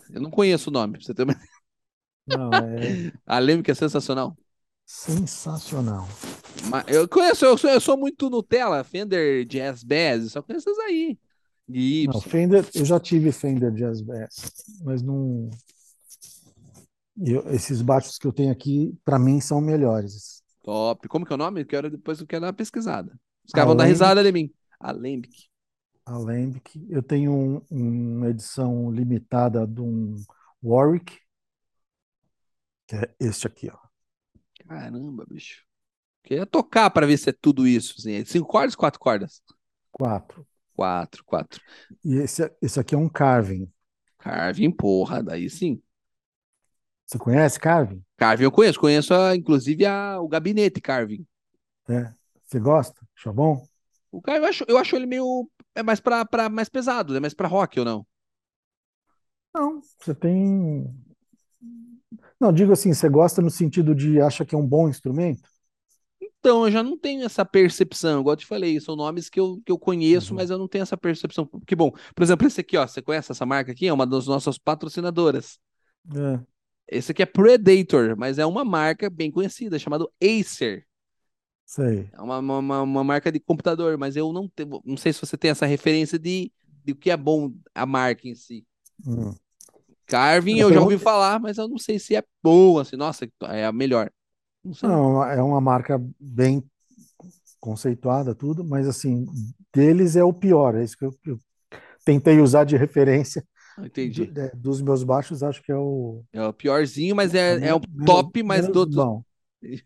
Eu não conheço o nome, pra você ter uma... Não, é <laughs> A Leme que é sensacional. sensacional. Mas eu conheço, eu sou, eu sou muito Nutella, Fender Jazz Bass, só conheço essas aí. Não. Fender, eu já tive Fender Jazz Bass, mas não. Eu- esses baixos que eu tenho aqui, para mim, são melhores. Top. Como que é o nome? Quero, depois eu quero dar uma pesquisada. Os caras vão dar risada de mim. Alembic. Alembic. Eu tenho um- uma edição limitada de um Warwick, que é este aqui, ó. Caramba, bicho. Queria tocar pra ver se é tudo isso. Assim. É Cinco cordas, quatro cordas? Quatro. Quatro, quatro. E esse, esse aqui é um carving. Carving, porra, daí sim. Você conhece carving? Carving eu conheço, conheço a, inclusive a, o gabinete Carving. É. Você gosta? Acha bom? O Carving eu acho, eu acho ele meio. É mais pra, pra mais pesado, é mais pra rock ou não? Não, você tem. Não, digo assim, você gosta no sentido de acha que é um bom instrumento? Então, eu já não tenho essa percepção, igual eu te falei, são nomes que eu, que eu conheço, Uhum. mas eu não tenho essa percepção. Que bom. Por exemplo, esse aqui, ó, você conhece essa marca aqui? É uma das nossas patrocinadoras. É, Esse aqui é Predator, mas é uma marca bem conhecida, chamada Acer. sei. É uma, uma, uma- marca de computador, mas eu não tenho, não sei se você tem essa referência de, de o que é bom a marca em si. Hum. Carving Eu eu já ouvi falar, mas eu não sei se é bom, assim, nossa, é a melhor. Não. Não, é uma marca bem conceituada, tudo, mas assim, deles é o pior. É isso que eu, eu tentei usar de referência. Entendi. Do- é, dos meus baixos, acho que é o. É o piorzinho, mas é, é o top, mas do outro. bom. <laughs>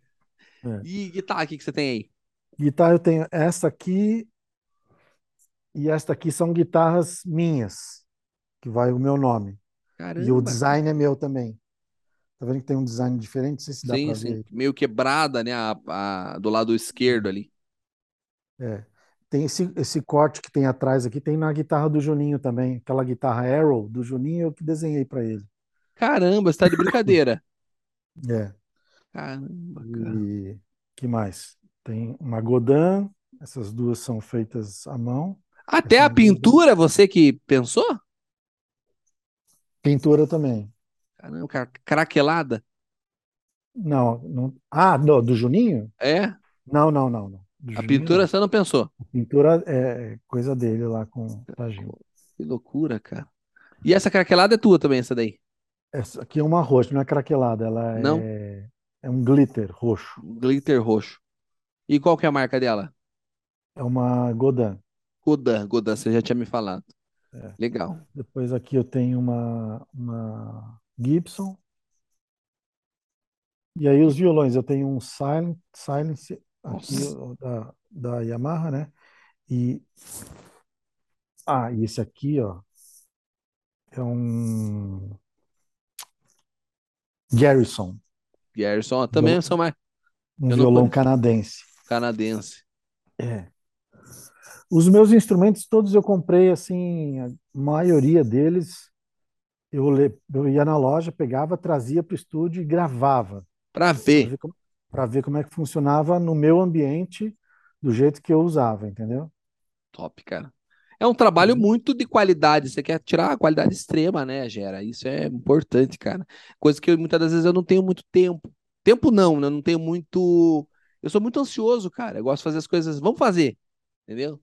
E guitarra, o que que você tem aí? Guitarra eu tenho essa aqui e esta aqui são guitarras minhas, que vai o meu nome. E o Caramba. design é meu também. Tá vendo que tem um design diferente? Não sei se dá Sim, pra sim. ver. Meio quebrada, né? A, a- do lado esquerdo ali. É. Tem esse, esse corte que tem atrás aqui, tem na guitarra do Juninho também. Aquela guitarra Arrow do Juninho, eu que desenhei para ele. Caramba, você tá de brincadeira. <laughs> É. Caramba, cara. E que mais? Tem uma Godin, essas duas são feitas à mão. Até Essa a é pintura, você que pensou? Pintura também. Caramba, cara, craquelada. Não, não. Ah, do, do Juninho? É? Não, não, não, não. A pintura não. você não pensou? A pintura é coisa dele lá com o Tagino. Que loucura, cara. E essa craquelada é tua também, essa daí? Essa aqui é uma roxa, não é craquelada, ela Não? é, é um glitter roxo. Glitter roxo. E qual que é a marca dela? É uma Godin. Godin, Godin, você já tinha me falado. É. Legal. Depois aqui eu tenho uma, uma Gibson. E aí os violões, eu tenho um Silent, Silence aqui da, da Yamaha, né? E ah, e esse aqui, ó, é um Garrison, Gerson, ó, também Violão. são mais um Eu violão canadense. canadense. É. Os meus instrumentos todos eu comprei assim, a maioria deles eu, eu ia na loja, pegava, trazia para o estúdio e gravava Pra para ver. ver como, para ver como é que funcionava no meu ambiente do jeito que eu usava, entendeu? Top, cara. É um trabalho Uhum. muito de qualidade. Você quer tirar a qualidade extrema, né, Gera? Isso é importante, cara. Coisa que eu, muitas das vezes eu não tenho muito tempo. Tempo não, né? Eu não tenho muito. Eu sou muito ansioso, cara. Eu gosto de fazer as coisas. Vamos fazer, entendeu?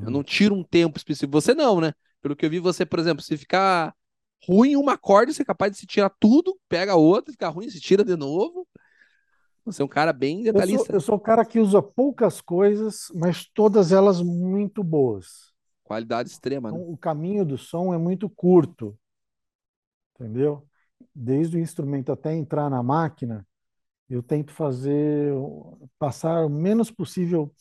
Eu Uhum. não tiro um tempo específico. Você não, né? Pelo que eu vi, você, por exemplo, se ficar ruim uma corda, você é capaz de se tirar tudo, pega outra, fica ruim, se tira de novo. Você é um cara bem Eu sou, detalhista. eu sou o cara que usa poucas coisas, mas todas elas muito boas. Qualidade extrema, né? Então, o caminho do som é muito curto, entendeu? Desde o instrumento até entrar na máquina, eu tento fazer, passar o menos possível,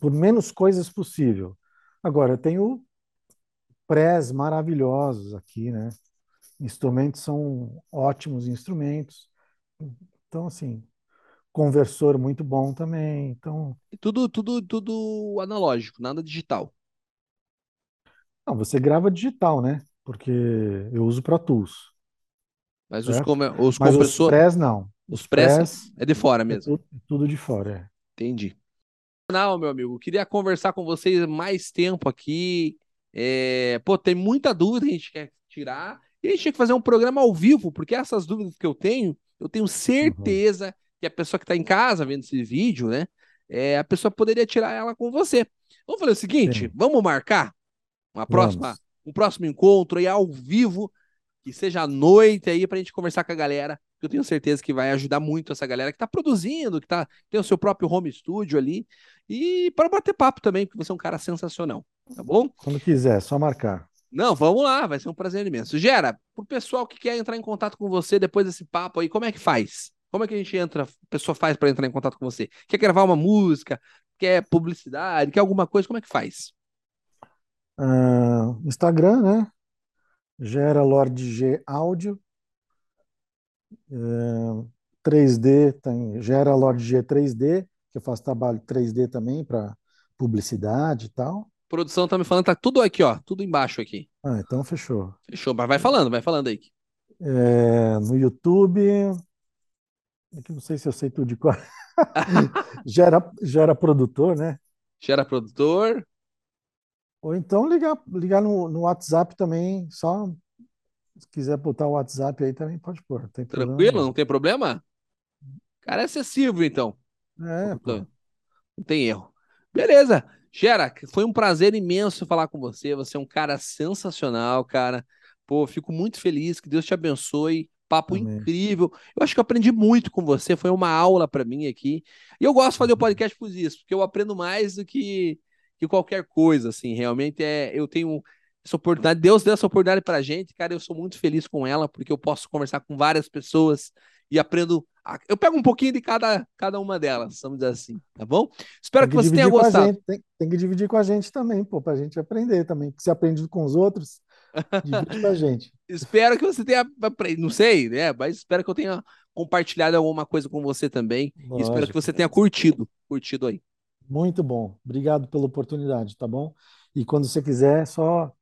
por menos coisas possível. Agora, eu tenho prés maravilhosos aqui, né? Instrumentos são ótimos instrumentos. Então, assim, conversor muito bom também. Então, E Tudo, tudo, tudo analógico, nada digital. não, você grava digital, né? Porque eu uso Pro Tools. Mas os, Certo. os Mas os compressores, prés não. os press prés é de fora é mesmo. tudo, tudo de fora. é. Entendi. Não, meu amigo, queria conversar com vocês mais tempo aqui. É, pô, tem muita dúvida que a gente quer tirar. E a gente tinha que fazer um programa ao vivo, porque essas dúvidas que eu tenho, eu tenho certeza que a pessoa que está em casa vendo esse vídeo, né? É, a pessoa poderia tirar ela com você. Vamos fazer o seguinte: Sim. vamos marcar uma próxima, Vamos. um próximo encontro aí ao vivo, que seja à noite aí, pra gente conversar com a galera. que Eu tenho certeza que vai ajudar muito essa galera que tá produzindo, que tá, tem o seu próprio home studio ali. E para bater papo também, porque você é um cara sensacional. Tá bom? Quando quiser, só marcar. Não, vamos lá, vai ser um prazer imenso. Gera, pro pessoal que quer entrar em contato com você depois desse papo aí, como é que faz? Como é que a gente entra, a pessoa faz para entrar em contato com você? Quer gravar uma música? Quer publicidade? Quer alguma coisa? Como é que faz? Uh, Instagram, né? Gera Lord G Áudio. Uh, 3D tem Gera Lord G 3D, que eu faço trabalho 3D também para publicidade e tal. Produção tá me falando, tá tudo aqui, ó, tudo embaixo aqui. Ah, então fechou. Fechou, mas vai falando, vai falando aí. É, no YouTube, é que não sei se eu sei tudo de qual. <laughs> gera, gera produtor, né? Gera produtor. Ou então ligar, ligar no, no WhatsApp também, só se quiser botar o WhatsApp aí também pode pôr. Não Tranquilo, não tem problema? Cara, é acessível, então. É, pô. Não tem erro. Beleza. Gera, foi um prazer imenso falar com você. Você é um cara sensacional, cara. Pô, fico muito feliz. Que Deus te abençoe. Papo Amém. incrível. Eu acho que eu aprendi muito com você. Foi uma aula para mim aqui. E eu gosto de fazer o podcast por isso, porque eu aprendo mais do que, que qualquer coisa, assim. Realmente é. Eu tenho essa oportunidade. Deus deu essa oportunidade pra gente, cara. Eu sou muito feliz com ela, porque eu posso conversar com várias pessoas e aprendo. Eu pego um pouquinho de cada, cada uma delas, vamos dizer assim, tá bom? Espero que, que, você tenha gostado. Tem, tem, que dividir com a gente também, pô, pra gente aprender também. Que se aprende com os outros, <laughs> divide com a gente. espero que você tenha aprendido, não sei, né? Mas espero que eu tenha compartilhado alguma coisa com você também. Espero que você tenha curtido, curtido aí. Muito bom. Obrigado pela oportunidade, tá bom? E quando você quiser, só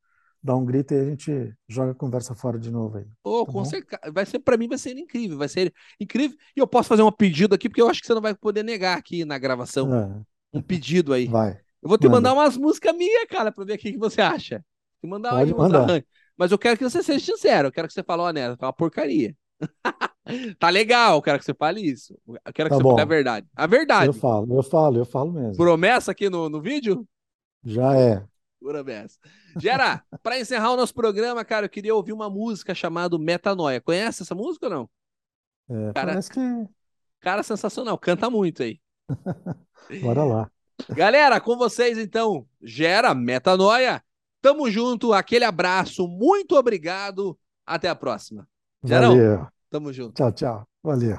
dá um grito e a gente joga a conversa fora de novo aí. Oh, tá com certeza. Vai ser para mim vai ser incrível, vai ser incrível. E eu posso fazer um pedido aqui porque eu acho que você não vai poder negar aqui na gravação. É. Um pedido aí. Vai. Eu vou te Manda. mandar umas músicas minhas, cara, para ver o que você acha. Te mandar Pode aí. Mas eu quero que você seja sincero, eu quero que você fale, ó, Neto, tá uma porcaria. <laughs> tá legal, eu quero que você fale isso. Eu quero que tá você bom. fale a verdade. A verdade. Eu falo, eu falo, eu falo mesmo. Promessa aqui no, no vídeo? Já é. Pura beça. Gera, para encerrar o nosso programa, cara, eu queria ouvir uma música chamada Metanoia. Conhece essa música ou não? É, cara, parece que. Cara, sensacional. Canta muito aí. <laughs> Bora lá. Galera, com vocês então, Gera, Metanoia. Tamo junto, aquele abraço, muito obrigado. Até a próxima. Gerão, Valeu. tamo junto. Tchau, tchau. Valeu.